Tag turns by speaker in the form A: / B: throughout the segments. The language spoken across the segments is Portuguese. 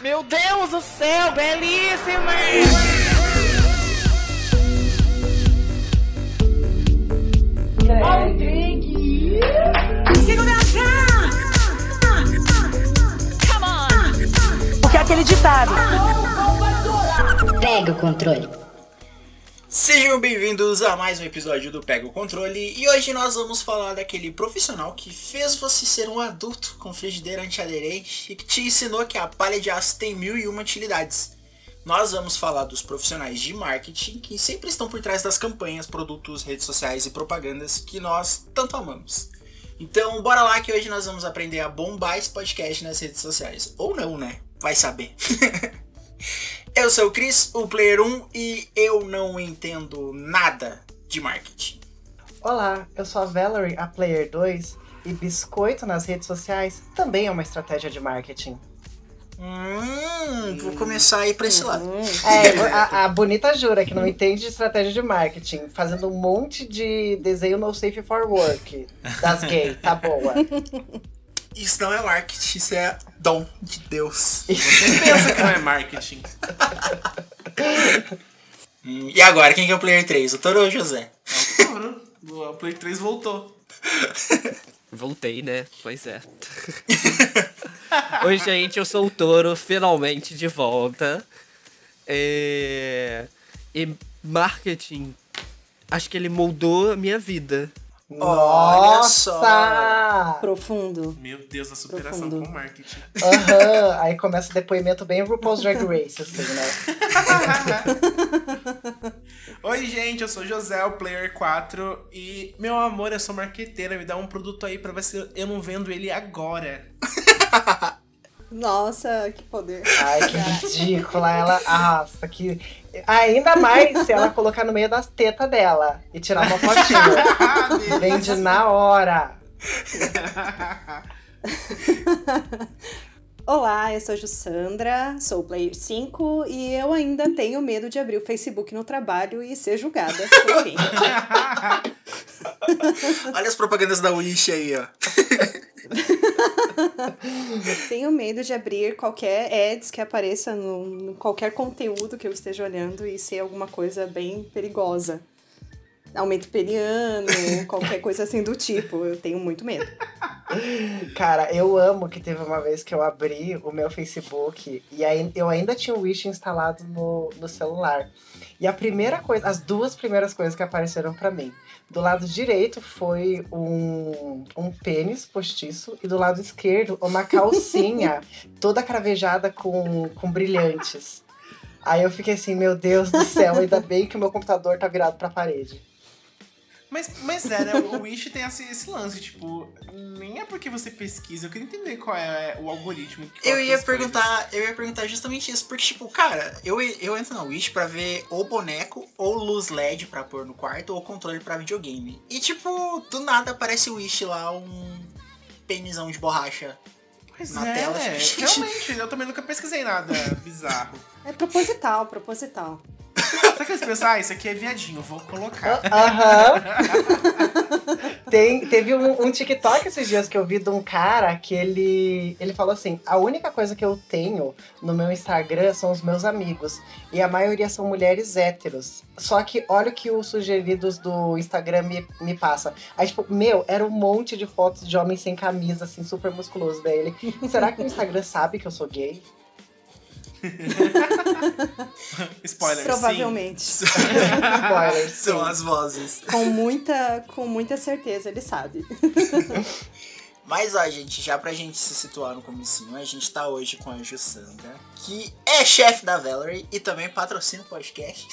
A: Meu Deus do céu, belíssima!
B: Segurança!
A: Come on!
B: O que é aquele ditado?
C: Pega o controle.
D: Sejam bem-vindos a mais um episódio do Pega o Controle e hoje nós vamos falar daquele profissional que fez você ser um adulto com frigideira antiaderente e que te ensinou que a palha de aço tem mil e uma utilidades. Nós vamos falar dos profissionais de marketing que sempre estão por trás das campanhas, produtos, redes sociais e propagandas que nós tanto amamos. Então, bora lá que hoje nós vamos aprender a bombar esse podcast nas redes sociais. Ou não, né? Vai saber. eu sou o Cris, o Player 1, e eu não entendo nada de marketing.
E: Olá, eu sou a Valerie, a Player 2, e biscoito nas redes sociais também é uma estratégia de marketing.
D: Hum, vou começar a ir pra esse lado.
E: É, a, a bonita jura que não entende de estratégia de marketing, fazendo um monte de desenho no safe for work das gay, tá boa.
D: Isso não é marketing, isso é dom de Deus.
F: Você pensa que não é marketing.
D: Hum, e agora, quem que é o Player 3? O Toro ou o José?
F: Claro, o Play 3 voltou.
G: Voltei, né? Pois é. Oi, gente, eu sou o Toro, finalmente de volta. É... E marketing, acho que ele moldou a minha vida.
D: Olha só.
E: Nossa!
H: Profundo.
F: Meu Deus, a superação
H: Profundo.
F: com marketing.
E: Aham, aí começa o depoimento bem RuPaul's Drag Race, assim, né?
F: Oi, gente, eu sou o José, o Player 4. E, meu amor, eu sou marqueteira. Me dá um produto aí pra ver se eu não vendo ele agora.
H: Nossa, que poder.
E: Ai, que ridícula. Ela. Nossa, que. Ainda mais se ela colocar no meio das tetas dela e tirar uma fotinha. Vende na hora.
H: Olá, eu sou a Jussandra, sou o Player 5 e eu ainda tenho medo de abrir o Facebook no trabalho e ser julgada por.
D: Olha as propagandas da Wish aí, ó.
H: tenho medo de abrir qualquer ads que apareça no, no qualquer conteúdo que eu esteja olhando e ser alguma coisa bem perigosa. Aumento peniano, qualquer coisa assim do tipo. Eu tenho muito medo.
E: Cara, eu amo que teve uma vez que eu abri o meu Facebook e aí eu ainda tinha o Wish instalado no, no celular. E a primeira coisa, as duas primeiras coisas que apareceram pra mim, do lado direito foi um, um pênis postiço e do lado esquerdo uma calcinha toda cravejada com, com brilhantes. Aí eu fiquei assim, meu Deus do céu, ainda bem que o meu computador tá virado pra parede.
F: Mas, mas é, né? O Wish tem esse, esse lance, tipo, nem é porque você pesquisa. Eu queria entender qual é o algoritmo. que
D: Eu ia perguntar, eu ia perguntar justamente isso, porque, tipo, cara, eu, eu entro na Wish pra ver ou boneco, ou luz LED pra pôr no quarto, ou controle pra videogame. E, tipo, do nada aparece o Wish lá, um pênisão de borracha.
F: Pois
D: na
F: é,
D: tela, gente.
F: realmente, eu também nunca pesquisei nada bizarro.
H: É proposital, proposital.
F: Sabe que eles ah, isso aqui é viadinho, vou colocar.
E: Aham. Tem, teve um, um TikTok esses dias que eu vi de um cara que ele, ele falou assim: a única coisa que eu tenho no meu Instagram são os meus amigos. E a maioria são mulheres héteros. Só que olha o que os sugeridos do Instagram me, me passa. Aí, tipo, meu, era um monte de fotos de homens sem camisa, assim, super musculoso dele. Será que o Instagram sabe que eu sou gay?
F: Spoiler,
H: Provavelmente.
E: Spoiler,
D: São as vozes.
H: Com muita, com muita certeza, ele sabe.
D: Mas ó, gente, já pra gente se situar no comecinho, a gente tá hoje com a Jussandra, que é chefe da Valerie e também patrocina o podcast.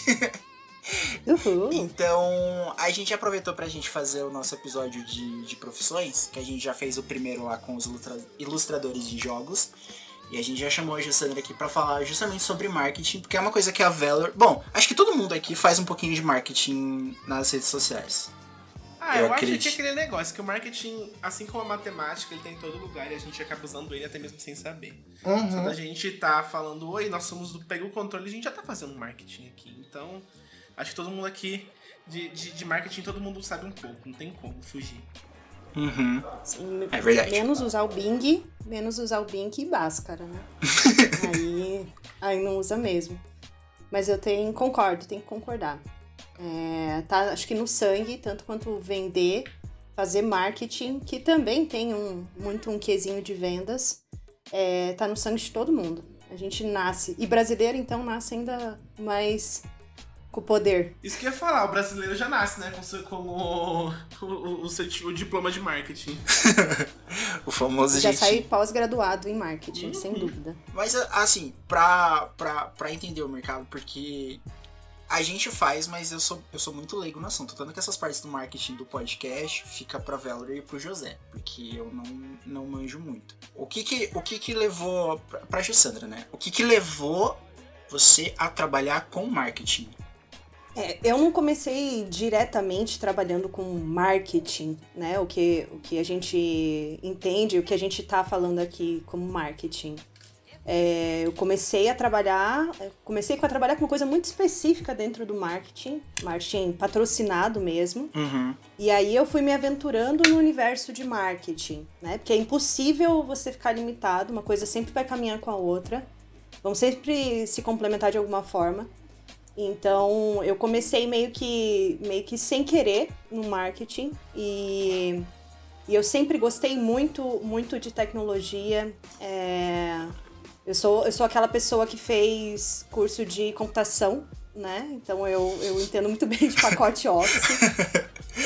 H: Uhul.
D: Então, a gente aproveitou pra gente fazer o nosso episódio de, de profissões, que a gente já fez o primeiro lá com os ilustra- ilustradores de jogos. E a gente já chamou a Jussandra aqui pra falar justamente sobre marketing, porque é uma coisa que a Valor. Bom, acho que todo mundo aqui faz um pouquinho de marketing nas redes sociais.
F: Ah,
D: Eu
F: eu, acho que é
D: acredito.
F: aquele negócio, que o marketing, assim como a matemática, ele tá em todo lugar e a gente acaba usando ele até mesmo sem saber.
E: Uhum.
F: Quando a gente tá falando, oi, nós somos do Pega o Controle, a gente já tá fazendo marketing aqui. Então, acho que todo mundo aqui, de, de, de marketing, todo mundo sabe um pouco, não tem como fugir.
D: Uhum.
H: Sim,
D: É verdade.
H: Menos usar o Bing, menos usar o Bing e Bhaskara, né? Aí aí não usa mesmo. Mas eu tenho, concordo, tenho que concordar. É, tá, acho que no sangue, tanto quanto vender, fazer marketing, que também tem um, muito um quesinho de vendas, é, tá no sangue de todo mundo. A gente nasce. E brasileiro, então, nasce ainda mais com poder.
F: Isso que eu ia falar, o brasileiro já nasce, né? Com, seu- com o, o, o, o certi- o diploma de marketing.
D: O famoso
H: Já
D: jeitinho.
H: sai pós-graduado em marketing, sem dúvida.
D: Mas assim, pra, pra, pra entender o mercado, porque a gente faz, mas eu sou, eu sou muito leigo no assunto. Tanto que essas partes do marketing do podcast fica pra Valerie e pro José, porque eu não, não manjo muito. O que que, o que, que levou. Pra, pra Jussandra, né? O que que levou você a trabalhar com marketing?
H: É, eu não comecei diretamente trabalhando com marketing, né? O que, o que a gente entende, o que a gente tá falando aqui como marketing. É, eu comecei a trabalhar, comecei a trabalhar com uma coisa muito específica dentro do marketing, marketing patrocinado mesmo.
D: Uhum.
H: E aí eu fui me aventurando no universo de marketing, né? Porque é impossível você ficar limitado, uma coisa sempre vai caminhar com a outra. Vão sempre se complementar de alguma forma. Então, eu comecei meio que meio que sem querer no marketing e, e eu sempre gostei muito muito de tecnologia. É, eu sou eu sou aquela pessoa que fez curso de computação, né? Então eu, eu entendo muito bem de pacote Office.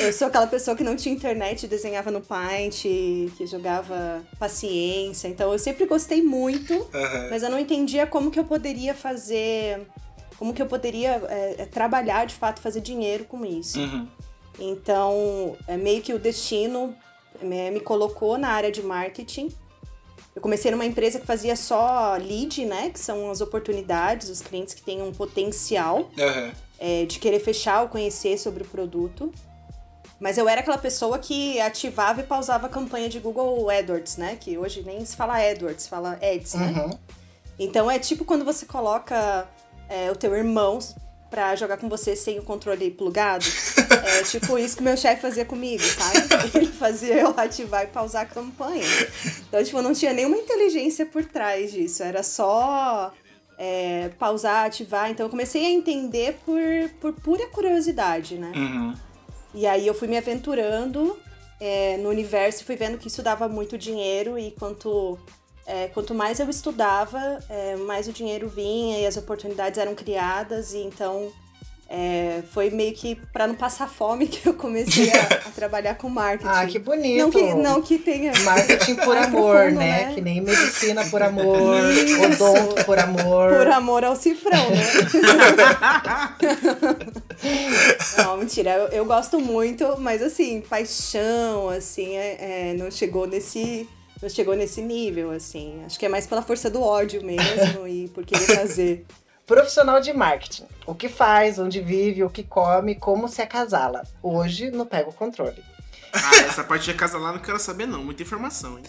H: Eu sou aquela pessoa que não tinha internet, desenhava no Paint, que jogava paciência. Então eu sempre gostei muito,
D: Uhum.
H: mas eu não entendia como que eu poderia fazer, como que eu poderia é, é, trabalhar de fato, fazer dinheiro com isso.
D: Uhum.
H: Então, é meio que o destino me, me colocou na área de marketing. Eu comecei numa empresa que fazia só lead, né? Que são as oportunidades, os clientes que têm um potencial
D: Uhum.
H: é, de querer fechar ou conhecer sobre o produto. Mas eu era aquela pessoa que ativava e pausava a campanha de Google AdWords, né? Que hoje nem se fala AdWords, se fala Ads, né?
E: Uhum.
H: Então é tipo quando você coloca é, o teu irmão pra jogar com você sem o controle plugado. É tipo isso que meu chefe fazia comigo, sabe? Ele fazia eu ativar e pausar a campanha. Então, tipo, não tinha nenhuma inteligência por trás disso. Era só é, pausar, ativar. Então eu comecei a entender por, por pura curiosidade, né?
D: Uhum.
H: E aí eu fui me aventurando é, no universo e fui vendo que isso dava muito dinheiro e quanto, é, quanto mais eu estudava, é, mais o dinheiro vinha e as oportunidades eram criadas e então é, foi meio que para não passar fome que eu comecei a, a trabalhar com marketing.
E: Ah, que bonito.
H: não que não que tenha
E: Marketing por amor,
H: profundo,
E: né?
H: né?
E: Que nem medicina por amor,
H: Isso.
E: odonto por amor.
H: por amor ao cifrão, né? Não, mentira, eu, eu gosto muito, mas assim, paixão, assim, é, é, não chegou nesse. Não chegou nesse nível, assim. Acho que é mais pela força do ódio mesmo e por querer fazer.
E: Profissional de marketing. O que faz, onde vive, o que come, como se acasala. Hoje no Pega o Controle.
F: Ah, essa parte de acasalar não quero saber, não. Muita informação, hein?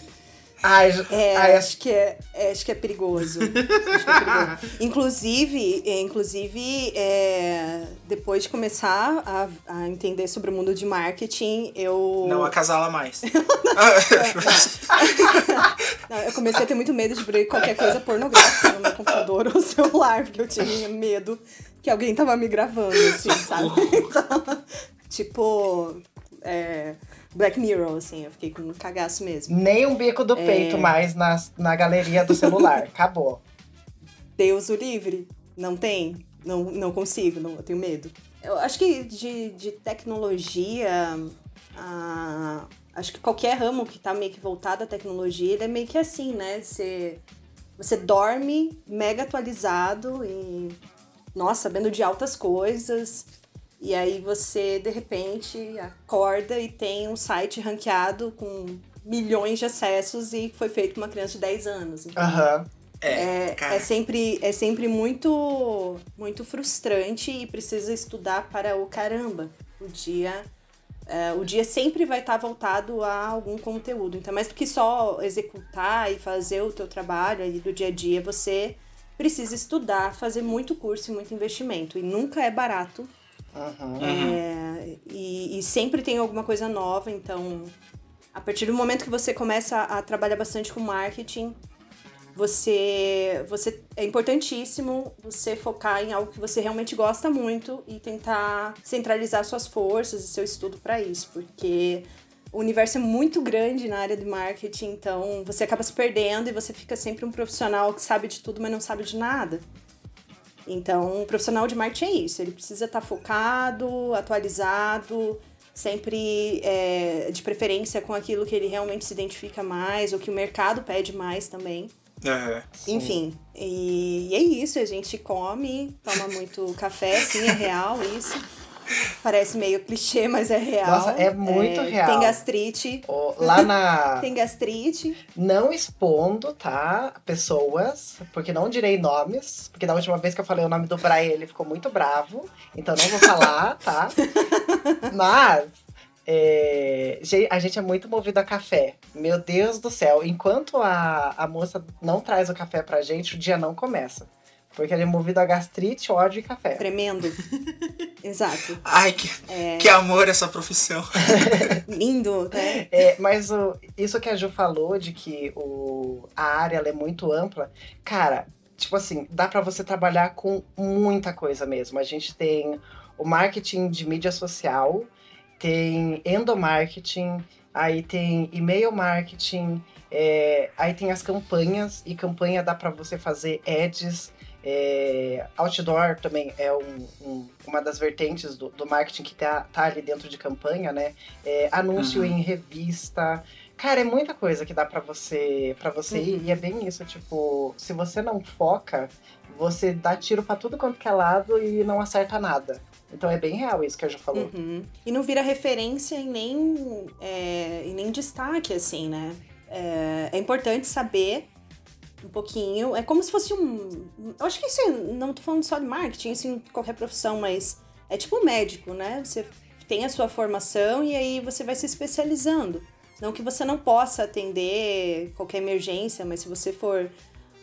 E: Ai,
H: É,
E: ai,
H: acho que é, é, acho que é perigoso. Acho que é perigoso. Inclusive, é, inclusive é, depois de começar a, a entender sobre o mundo de marketing, eu.
D: Não acasala mais.
H: Não, eu comecei a ter muito medo de abrir qualquer coisa pornográfica no meu computador ou celular, porque eu tinha medo que alguém tava me gravando, assim, sabe? Então, tipo, é, Black Mirror, assim, eu fiquei com um cagaço mesmo.
E: nem um bico
H: É.
E: do peito mais na, na galeria do celular. Acabou.
H: Deus o livre? Não tem? Não, não consigo, não, eu tenho medo. Eu acho que de, de tecnologia, ah, acho que qualquer ramo que tá meio que voltado à tecnologia, ele é meio que assim, né? Você, você dorme mega atualizado e, nossa, sabendo de altas coisas. E aí você, de repente, acorda e tem um site ranqueado com milhões de acessos e foi feito por uma criança de 10 anos. Então,
E: Aham.
D: É,
H: é,
D: cara.
H: é sempre, é sempre muito, muito frustrante e precisa estudar para o caramba. O dia, é, o dia sempre vai estar voltado a algum conteúdo. Então, mais do que só executar e fazer o teu trabalho ali do dia a dia, você precisa estudar, fazer muito curso e muito investimento. E nunca é barato.
E: Uhum.
H: É, e, e sempre tem alguma coisa nova, então a partir do momento que você começa a, a trabalhar bastante com marketing, você, você é importantíssimo você focar em algo que você realmente gosta muito e tentar centralizar suas forças e seu estudo para isso, porque o universo é muito grande na área de marketing, então você acaba se perdendo e você fica sempre um profissional que sabe de tudo, mas não sabe de nada. Então, um profissional de marketing é isso, ele precisa estar focado, atualizado, sempre é, de preferência com aquilo que ele realmente se identifica mais, ou que o mercado pede mais também.
D: Aham.
H: Enfim, e, e é isso, a gente come, toma muito café, sim, é real isso. Parece meio clichê, mas é real.
E: Nossa, é muito real.
H: Tem gastrite.
E: Lá na.
H: Tem gastrite.
E: Não expondo, tá? Pessoas, porque não direi nomes, porque da última vez que eu falei o nome do Brian, ele ficou muito bravo, então não vou falar, tá? Mas. é, a gente é muito movido a café. Meu Deus do céu. Enquanto a, a moça não traz o café pra gente, o dia não começa. Porque ele é movido a gastrite, ódio e café.
H: Tremendo. Exato.
D: Ai, que, que amor essa profissão.
H: Lindo, né?
E: É, mas o, isso que a Ju falou de que o, a área ela é muito ampla, cara, tipo assim, dá pra você trabalhar com muita coisa mesmo. A gente tem o marketing de mídia social, tem endomarketing, aí tem e-mail marketing, é, aí tem as campanhas, e campanha dá pra você fazer ads. é, outdoor também é um- um- uma das vertentes do, do marketing que tá, tá ali dentro de campanha, né? É, anúncio
D: Uhum.
E: em revista. Cara, é muita coisa que dá pra você para você ir.
H: Uhum.
E: E é bem isso, tipo, se você não foca, você dá tiro pra tudo quanto que é lado e não acerta nada. Então é bem real isso que a Ju falou.
H: Uhum. E não vira referência e nem, é, e nem destaque, assim, né? É, é importante saber um pouquinho. É como se fosse um. Eu acho que isso é- não tô falando só de marketing, isso em qualquer profissão, mas é tipo um médico, né? Você tem a sua formação e aí você vai se especializando. Não que você não possa atender qualquer emergência, mas se você for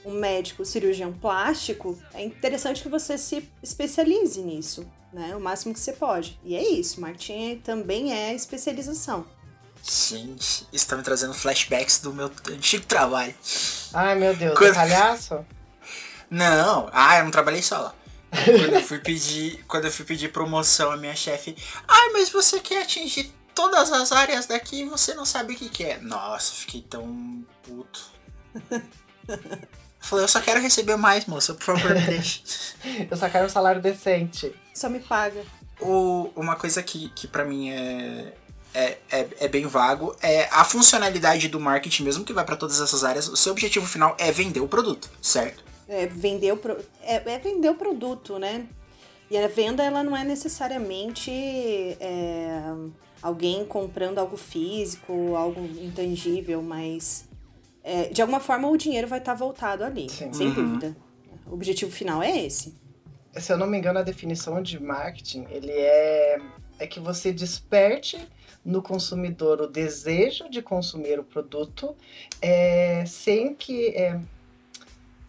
H: um médico cirurgião plástico, é interessante que você se especialize nisso, né? O máximo que você pode. E é isso, marketing também é especialização.
D: Gente, isso tá me trazendo flashbacks do meu antigo trabalho.
E: Ai, meu Deus,
D: Quando-
E: é palhaço?
D: Não, ah, eu não trabalhei só lá. Quando eu fui pedir, quando eu fui pedir promoção, a minha chefe, ai, mas você quer atingir todas as áreas daqui e você não sabe o que que é. Nossa, fiquei tão puto. Falei, eu só quero receber mais, moça, por favor, me deixe.
E: Eu só quero um salário decente.
H: Só me paga.
D: O, uma coisa que, que para mim é, é, é, é bem vago é a funcionalidade do marketing, mesmo que vai pra todas essas áreas. O seu objetivo final é vender o produto, certo?
H: É vender o, pro... é, é vender o produto, né? E a venda, ela não é necessariamente é, alguém comprando algo físico, algo intangível, mas é, de alguma forma o dinheiro vai estar voltado ali,
E: Sim.
H: sem
D: Uhum.
H: dúvida. O objetivo final é esse.
E: Se eu não me engano, a definição de marketing, ele é, é que você desperte no consumidor o desejo de consumir o produto é, sem que... é,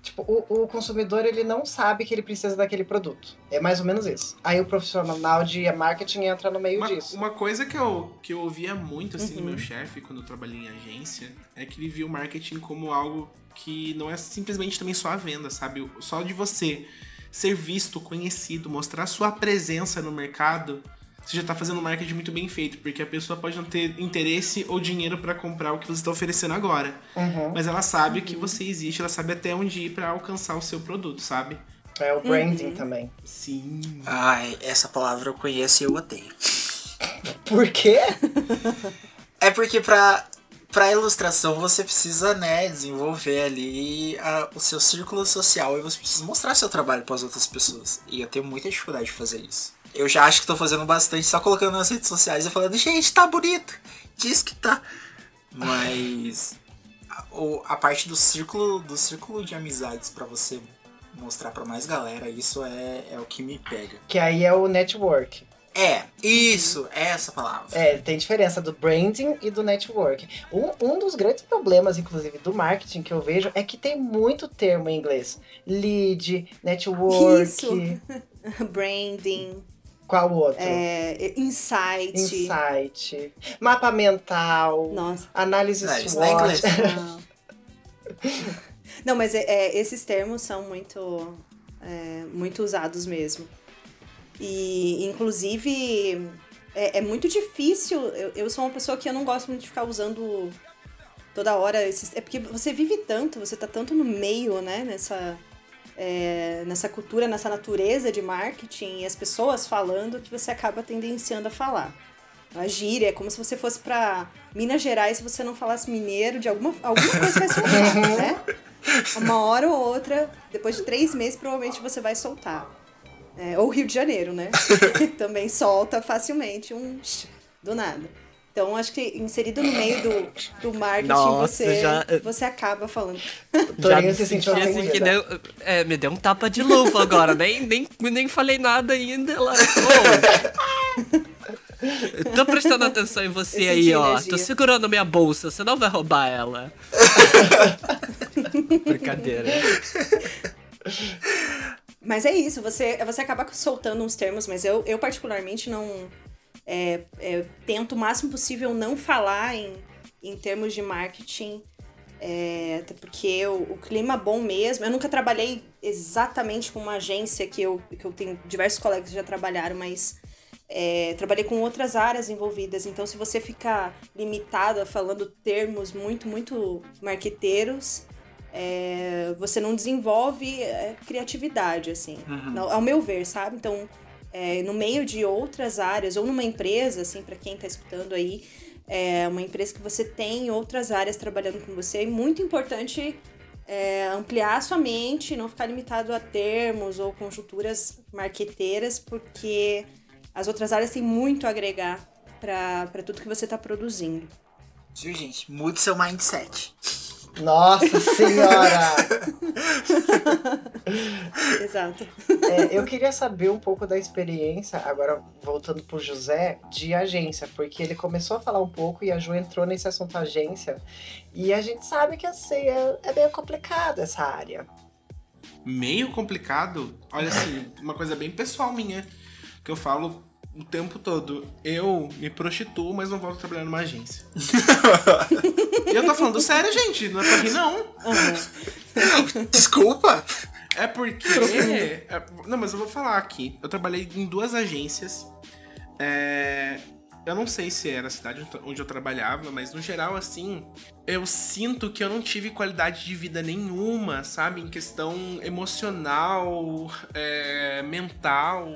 E: tipo, o, o consumidor, ele não sabe que ele precisa daquele produto. É mais ou menos isso. Aí o profissional de marketing entra no meio
F: Uma,
E: disso.
F: uma coisa que eu, que eu ouvia muito assim do
H: Uhum.
F: meu chefe quando eu trabalhei em agência é que ele via o marketing como algo que não é simplesmente também só a venda, sabe? Só de você ser visto, conhecido, mostrar sua presença no mercado, você já tá fazendo um marketing muito bem feito, porque a pessoa pode não ter interesse ou dinheiro pra comprar o que você está oferecendo agora,
E: Uhum.
F: mas ela sabe que você existe, ela sabe até onde ir pra alcançar o seu produto, sabe?
E: É o branding
H: Uhum.
E: também.
F: Sim.
D: Ai, essa palavra eu conheço e eu odeio.
E: Por quê?
D: É porque pra, pra ilustração você precisa, né, desenvolver ali a- o seu círculo social e você precisa mostrar seu trabalho para as outras pessoas. E eu tenho muita dificuldade de fazer isso. Eu já acho que tô fazendo bastante só colocando nas redes sociais e falando, gente, tá bonito. Diz que tá. Mas a, o- a parte do círculo, do círculo de amizades pra você mostrar pra mais galera, isso é, é o que me pega.
E: Que aí é o network.
D: É, isso, é essa palavra.
E: É, tem diferença do branding e do network. Um, um dos grandes problemas, inclusive, do marketing que eu vejo é que tem muito termo em inglês. Lead, network.
H: Isso. Branding,
E: Qual outro?
H: é, insight.
E: Insight. Mapa mental.
H: Nossa.
E: Análise
D: não é
E: SWOT.
D: inglês.
H: Não. Não, mas é, é, esses termos são muito, é, muito usados mesmo. E, inclusive, é, é muito difícil. Eu, eu sou uma pessoa que eu não gosto muito de ficar usando toda hora esses. É porque você vive tanto, você tá tanto no meio, né? Nessa, é, nessa cultura, nessa natureza de marketing e as pessoas falando que você acaba tendenciando a falar. A gíria é como se você fosse para Minas Gerais e você não falasse mineiro, de alguma, alguma coisa vai soltar, né? Uma hora ou outra, depois de três meses, provavelmente você vai soltar. É, ou Rio de Janeiro, né? Também solta facilmente um do nada. Então, acho que inserido no meio do, do marketing,
G: Nossa,
H: você,
G: já-
H: você acaba falando.
E: Torinho
G: me
E: se
G: senti assim que deu, é, me deu um tapa de luva agora, nem, nem, nem falei nada ainda. Ela, eu tô prestando atenção em você
H: Eu
G: aí, ó.
H: energia.
G: Tô segurando minha bolsa, você não vai roubar ela. Brincadeira.
H: Mas é isso, você, você acaba soltando uns termos, mas eu, eu particularmente não. É, é, tento o máximo possível não falar em, em termos de marketing. é, até porque o, o clima bom mesmo. Eu nunca trabalhei exatamente com uma agência que eu, que eu tenho diversos colegas que já trabalharam, mas é, trabalhei com outras áreas envolvidas. Então, se você ficar limitado a falando termos muito, muito marqueteiros, é, você não desenvolve é, criatividade, assim, no- ao meu ver, sabe? Então, é, no meio de outras áreas, ou numa empresa, assim, para quem tá escutando aí, é uma empresa que você tem outras áreas trabalhando com você, é muito importante é, ampliar a sua mente, não ficar limitado a termos ou conjunturas marqueteiras, porque as outras áreas têm muito a agregar para tudo que você está produzindo.
D: Viu, gente? Mude seu mindset.
E: Nossa senhora!
H: Exato.
E: É, eu queria saber um pouco da experiência, agora voltando pro José, de agência, porque ele começou a falar um pouco e a Ju entrou nesse assunto agência. E a gente sabe que assim, é, é meio complicado essa área.
F: Meio complicado. Olha assim, uma coisa bem pessoal minha, que eu falo o tempo todo. Eu me prostituo, mas não volto a trabalhar numa agência. e eu tô falando sério, gente. Não é pra rir, não.
D: Desculpa!
F: É porque. é- não, mas eu vou falar aqui. Eu trabalhei em duas agências. É, eu não sei se era a cidade onde eu trabalhava, mas no geral, assim, eu sinto que eu não tive qualidade de vida nenhuma, sabe? Em questão emocional, é, mental.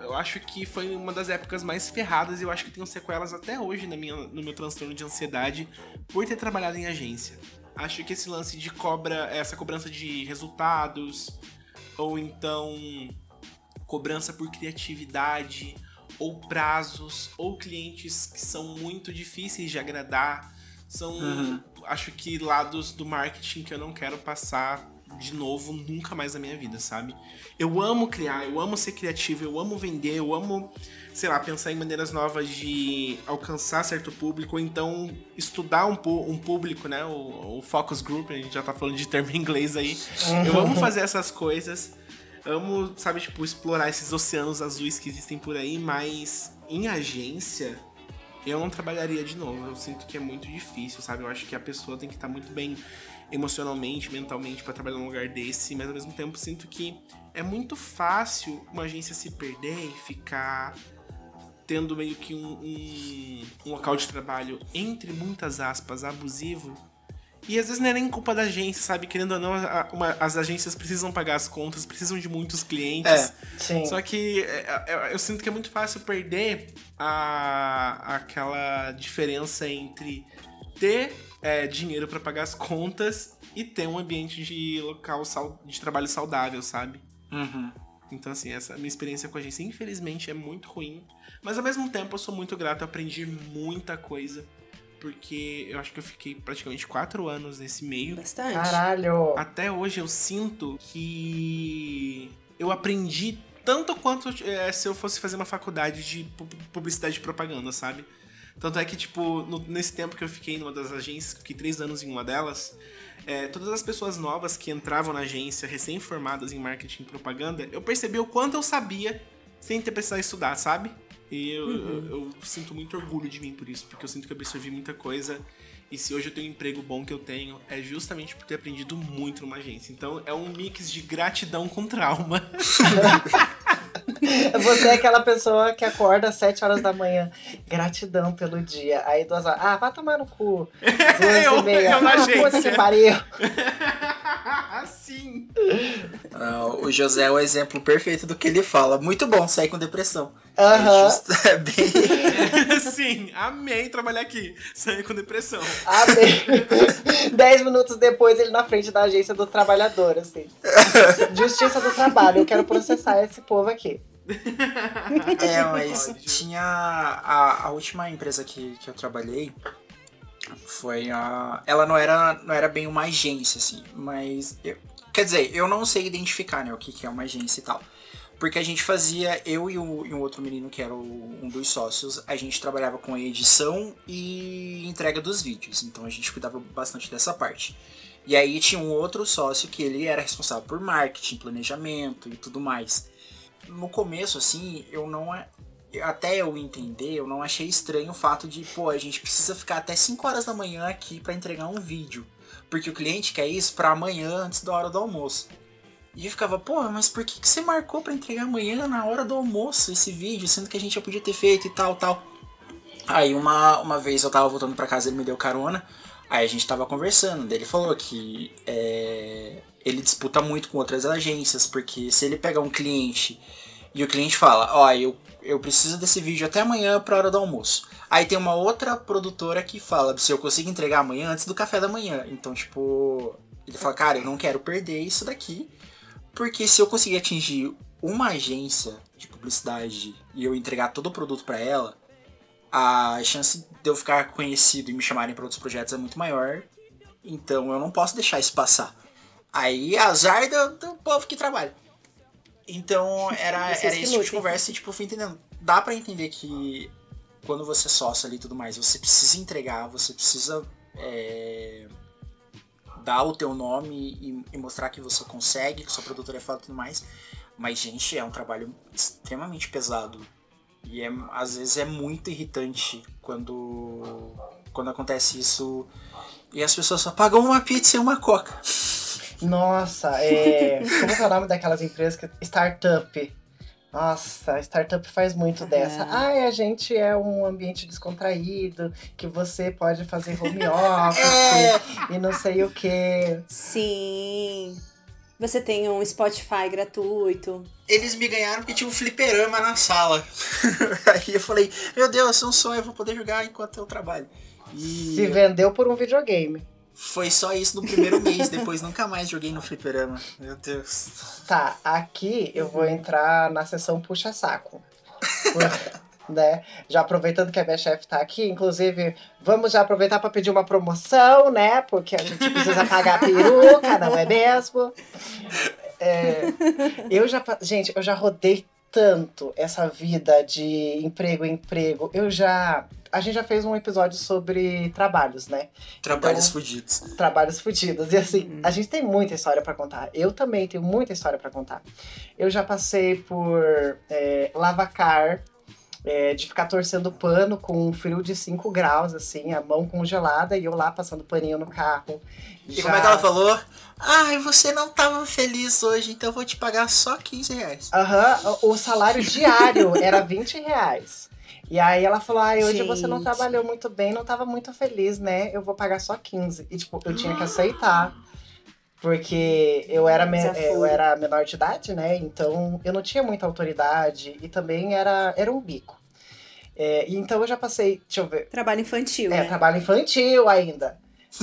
F: Eu acho que foi uma das épocas mais ferradas e eu acho que tenho sequelas até hoje na minha, no meu transtorno de ansiedade por ter trabalhado em agência. Acho que esse lance de cobra, essa cobrança de resultados, ou então cobrança por criatividade, ou prazos, ou clientes que são muito difíceis de agradar, são, acho que lados do marketing que eu não quero passar de novo nunca mais na minha vida, sabe? Eu amo criar, eu amo ser criativo, eu amo vender, eu amo, sei lá, pensar em maneiras novas de alcançar certo público, ou então estudar um, um público, né? O, o focus group, a gente já tá falando de termo em inglês aí. Eu amo fazer essas coisas. Amo, sabe, tipo, explorar esses oceanos azuis que existem por aí, mas em agência eu não trabalharia de novo. Eu sinto que é muito difícil, sabe? Eu acho que a pessoa tem que estar muito bem emocionalmente, mentalmente pra trabalhar num lugar desse, mas ao mesmo tempo sinto que é muito fácil uma agência se perder e ficar tendo meio que um, um, um local de trabalho, entre muitas aspas, abusivo. E às vezes não é nem culpa da agência, sabe? Querendo ou não, a- uma- as agências precisam pagar as contas, precisam de muitos clientes.
D: É.
E: Sim.
F: Só que é, é, eu sinto que é muito fácil perder a, aquela diferença entre ter é, dinheiro pra pagar as contas e ter um ambiente de local de trabalho saudável, sabe?
D: Uhum.
F: Então, assim, essa minha experiência com a agência, infelizmente, é muito ruim. Mas ao mesmo tempo, eu sou muito grato, eu aprendi muita coisa. Porque eu acho que eu fiquei praticamente quatro anos nesse meio.
H: Bastante.
E: Caralho!
F: Até hoje eu sinto que eu aprendi tanto quanto é, se eu fosse fazer uma faculdade de pu- publicidade e propaganda, sabe? Tanto é que, tipo, no- nesse tempo que eu fiquei numa das agências, fiquei três anos em uma delas, é, todas as pessoas novas que entravam na agência, recém-formadas em marketing e propaganda, eu percebi o quanto eu sabia sem ter precisado estudar, sabe? E eu, eu- eu sinto muito orgulho de mim por isso, porque eu sinto que eu absorvi muita coisa E se hoje eu tenho o emprego bom que eu tenho, é justamente por ter aprendido muito numa agência. Então é um mix de gratidão com trauma.
E: Você é aquela pessoa que acorda às 7 horas da manhã. Gratidão pelo dia. Aí duas horas. Ah, vai tomar no cu. Duas
F: Eu-
E: e meia.
F: eu na
E: ah, puta que pariu.
F: Sim.
D: Ah, o José é o exemplo perfeito do que ele fala. Muito bom sair com depressão.
E: Aham.
D: É, é bem.
F: Sim, amei trabalhar aqui. Saí com depressão.
E: Amei. Dez minutos depois, ele na frente da agência do trabalhador, assim. Justiça do trabalho. Eu quero processar esse povo aqui.
D: É, mas tinha a, a última empresa que, que eu trabalhei foi a. Ela não era, não era bem uma agência, assim, mas. eu- quer dizer, eu não sei identificar, né, o que, que é uma agência e tal. Porque a gente fazia, eu e, o, e um outro menino que era o- um dos sócios, a gente trabalhava com a edição e entrega dos vídeos. Então a gente cuidava bastante dessa parte. E aí tinha um outro sócio que ele era responsável por marketing, planejamento e tudo mais. No começo, assim, eu não. Até eu entender, eu não achei estranho o fato de, pô, a gente precisa ficar até 5 horas da manhã aqui pra entregar um vídeo. Porque o cliente quer isso pra amanhã, antes da hora do almoço. E eu ficava, pô, mas por que, que você marcou pra entregar amanhã na hora do almoço esse vídeo, sendo que a gente já podia ter feito e tal, tal. Aí uma, uma vez eu tava voltando pra casa, ele me deu carona, aí a gente tava conversando, ele falou que é, ele disputa muito com outras agências, porque se ele pegar um cliente e o cliente fala, ó, eu, eu preciso desse vídeo até amanhã pra hora do almoço. Aí tem uma outra produtora que fala se eu consigo entregar amanhã antes do café da manhã. Então, tipo, ele fala, cara, eu não quero perder isso daqui. Porque se eu conseguir atingir uma agência de publicidade e eu entregar todo o produto pra ela, a chance de eu ficar conhecido e me chamarem para outros projetos é muito maior. Então eu não posso deixar isso passar. Aí azar do, do povo que trabalha. Então era,
H: Vocês
D: era
H: que
D: esse tipo de conversa e tipo, eu fui entendendo. Dá pra entender que quando você é sócio ali e tudo mais, você precisa entregar, você precisa é, dar o teu nome e, e mostrar que você consegue, que sua produtora é foda e tudo mais. Mas, gente, é um trabalho extremamente pesado. E é, às vezes é muito irritante quando, quando acontece isso e as pessoas só pagam uma pizza e uma coca.
E: Nossa, é. Como que é o nome daquelas empresas que. Startup. Nossa, startup faz muito dessa. Ai, a gente é um ambiente descontraído, que você pode fazer home office
D: É,
E: e não sei o que.
H: Sim. Você tem um Spotify gratuito.
D: eles me ganharam porque tinha um fliperama na sala. Aí eu falei, meu Deus, é um sonho, eu vou poder jogar enquanto eu trabalho.
E: Se
D: E
E: vendeu por um videogame.
D: Foi só isso no primeiro mês, depois nunca mais joguei no fliperama. Meu Deus.
E: Tá, aqui eu vou entrar na sessão puxa-saco. Né? Já aproveitando que a minha chefe tá aqui, inclusive, vamos já aproveitar para pedir uma promoção, né? Porque a gente precisa pagar a peruca, não é mesmo? É, eu já, gente, eu já rodei tanto essa vida de emprego em emprego. Eu já. A gente já fez um episódio sobre trabalhos, né?
D: Trabalhos
E: Então-
D: fudidos.
E: trabalhos fudidos. E assim, a gente tem muita história pra contar. Eu também tenho muita história pra contar. Eu já passei por é, lavacar, é, de ficar torcendo pano com um frio de 5 graus, assim, a mão congelada e eu lá passando paninho no carro.
D: E como é que ela falou? Ai, você não tava feliz hoje, então eu vou te pagar só 15 reais.
E: Aham, o o salário diário era 20 reais. E aí ela falou, ai, hoje você não
H: Gente.
E: trabalhou muito bem, não tava muito feliz, né? Eu vou pagar só 15. E tipo, eu tinha que aceitar. Porque eu era, me-
H: Desafio.
E: eu era menor de idade, né? Então eu não tinha muita autoridade e também era, era um bico. É, então eu já passei, deixa eu ver,
H: Trabalho infantil,
E: é,
H: né?
E: trabalho infantil ainda.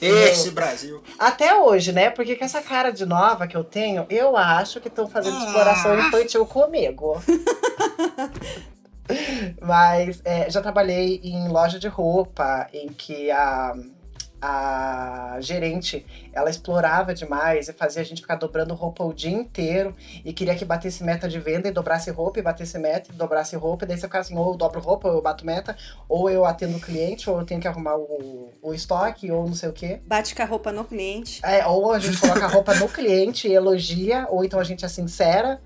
D: Esse Brasil.
E: Até hoje, né? Porque com essa cara de nova que eu tenho, eu acho que estão fazendo exploração infantil comigo. Mas é, já trabalhei em loja de roupa, em que a, a gerente ela explorava demais e fazia a gente ficar dobrando roupa o dia inteiro e queria que batesse meta de venda e dobrasse roupa e batesse meta e dobrasse roupa. E daí você ficava assim, ou eu dobro roupa, ou eu bato meta, ou eu atendo o cliente, ou eu tenho que arrumar o, o estoque, ou não sei o quê.
H: Bate com a roupa no cliente.
E: É, ou a gente coloca a roupa no cliente e elogia, ou então a gente é sincera,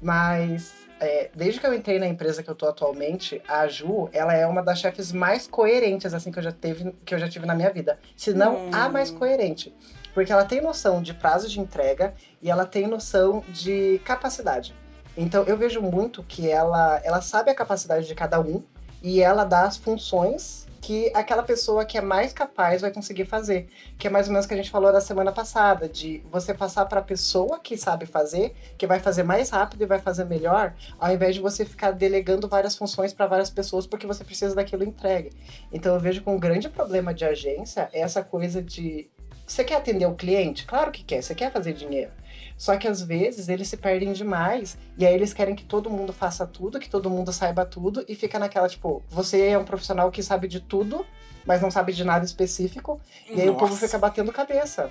E: mas é, desde que eu entrei na empresa que eu tô atualmente, a Ju, ela é uma das chefes mais coerentes, assim, que eu já, teve, que eu já tive na minha vida. Se não
H: Hum.
E: a mais coerente. Porque ela tem noção de prazo de entrega e ela tem noção de capacidade. Então eu vejo muito que ela, ela sabe a capacidade de cada um e ela dá as funções que aquela pessoa que é mais capaz vai conseguir fazer. Que é mais ou menos o que a gente falou na semana passada, de você passar para a pessoa que sabe fazer, que vai fazer mais rápido e vai fazer melhor, ao invés de você ficar delegando várias funções para várias pessoas porque você precisa daquilo entregue. Então eu vejo que um grande problema de agência é essa coisa de você quer atender o cliente? Claro que quer, você quer fazer dinheiro. Só que às vezes eles se perdem demais e aí eles querem que todo mundo faça tudo, que todo mundo saiba tudo e fica naquela tipo, você é um profissional que sabe de tudo, mas não sabe de nada específico, e aí o povo
F: Nossa.
E: fica batendo cabeça.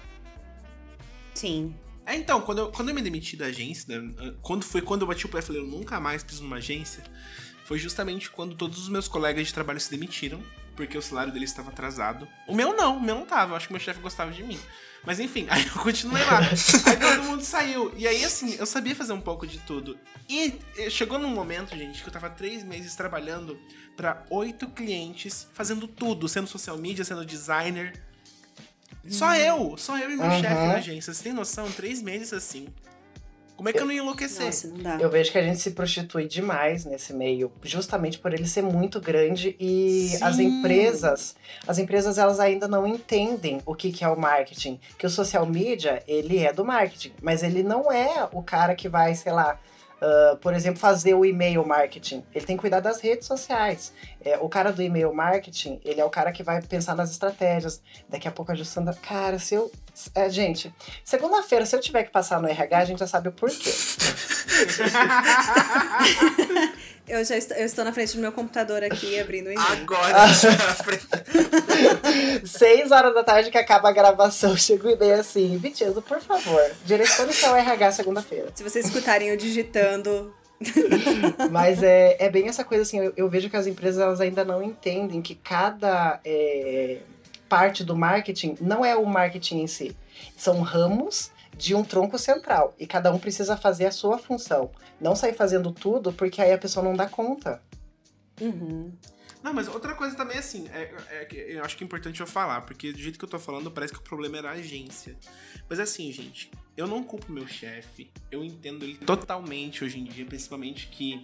H: Sim.
F: É, então, quando eu, quando eu me demiti da agência, né, quando foi quando eu bati o pé e falei, eu nunca mais piso numa agência, foi justamente quando todos os meus colegas de trabalho se demitiram, porque o salário deles estava atrasado. O meu não, o meu não tava, acho que meu chefe gostava de mim. Mas enfim, aí eu continuei lá. aí todo mundo saiu. E aí, assim, eu sabia fazer um pouco de tudo. E eh, chegou num momento, gente, que eu tava três meses trabalhando para oito clientes, fazendo tudo, sendo social media, sendo designer. Só eu, só eu e meu
E: Uhum.
F: chefe na agência. Você tem noção? Três meses assim. Como é que eu não ia enlouquecer?
H: Nossa, não dá.
E: Eu vejo que a gente se prostitui demais nesse meio, justamente por ele ser muito grande e
F: Sim.
E: as empresas, as empresas elas ainda não entendem o que, que é o marketing, que o social media, ele é do marketing, mas ele não é o cara que vai, sei lá, ah, por exemplo, fazer o e-mail marketing. Ele tem que cuidar das redes sociais. É, o cara do e-mail marketing, ele é o cara que vai pensar nas estratégias. Daqui a pouco ajustando. Cara, se eu. é, gente, segunda-feira, se eu tiver que passar no RH, a gente já sabe o porquê.
H: Eu já estou, eu estou na frente do meu computador aqui, abrindo o e-mail.
F: Agora,
E: Seis horas da tarde que acaba a gravação, chego e e-mail assim, Vitizo, por favor, direcione seu RH segunda-feira.
H: Se vocês escutarem eu digitando,
E: Mas é, é bem essa coisa assim, eu, eu vejo que as empresas elas ainda não entendem que cada é, parte do marketing não é o marketing em si. São ramos de um tronco central. E cada um precisa fazer a sua função. Não sair fazendo tudo, porque aí a pessoa não dá conta.
H: uhum.
F: Não, mas outra coisa também, assim, é, é que eu acho que é importante eu falar, porque do jeito que eu tô falando, parece que o problema era a agência. Mas assim, gente, eu não culpo meu chefe, eu entendo ele totalmente hoje em dia, principalmente que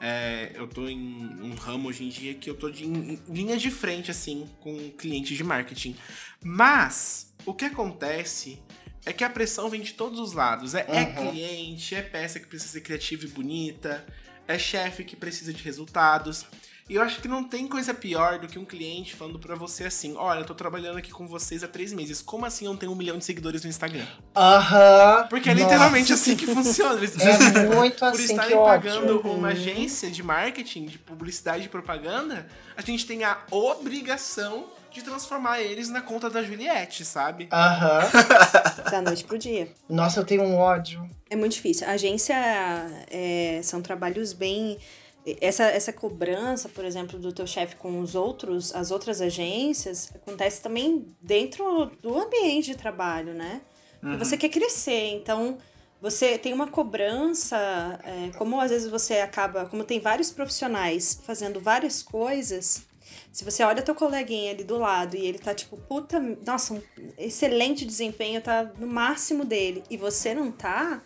F: é, eu tô em um ramo hoje em dia que eu tô de, em, em linha de frente, assim, com clientes de marketing. Mas, o que acontece é que a pressão vem de todos os lados. É, é
E: Uhum.
F: cliente, é peça que precisa ser criativa e bonita, é chefe que precisa de resultados. E eu acho que não tem coisa pior do que um cliente falando pra você assim: olha, eu tô trabalhando aqui com vocês há três meses. Como assim eu não tenho um milhão de seguidores no Instagram?
E: Aham.
F: Porque é
E: Nossa.
F: literalmente assim que funciona. Eles
E: É muito
F: por
E: assim,
F: estarem
E: ódio.
F: pagando
H: Uhum.
F: uma agência de marketing, de publicidade e propaganda, a gente tem a obrigação de transformar eles na conta da Juliette, sabe?
E: Aham.
H: da noite pro dia.
E: Nossa, eu tenho um ódio.
H: É muito difícil. A agência é, são trabalhos bem. Essa, essa cobrança, por exemplo, do teu chefe com os outros, as outras agências, acontece também dentro do ambiente de trabalho, né? Porque Você quer crescer, então você tem uma cobrança, é, como às vezes você acaba, como tem vários profissionais fazendo várias coisas, se você olha teu coleguinha ali do lado e ele tá tipo, puta, nossa, um excelente desempenho, tá no máximo dele, e você não tá,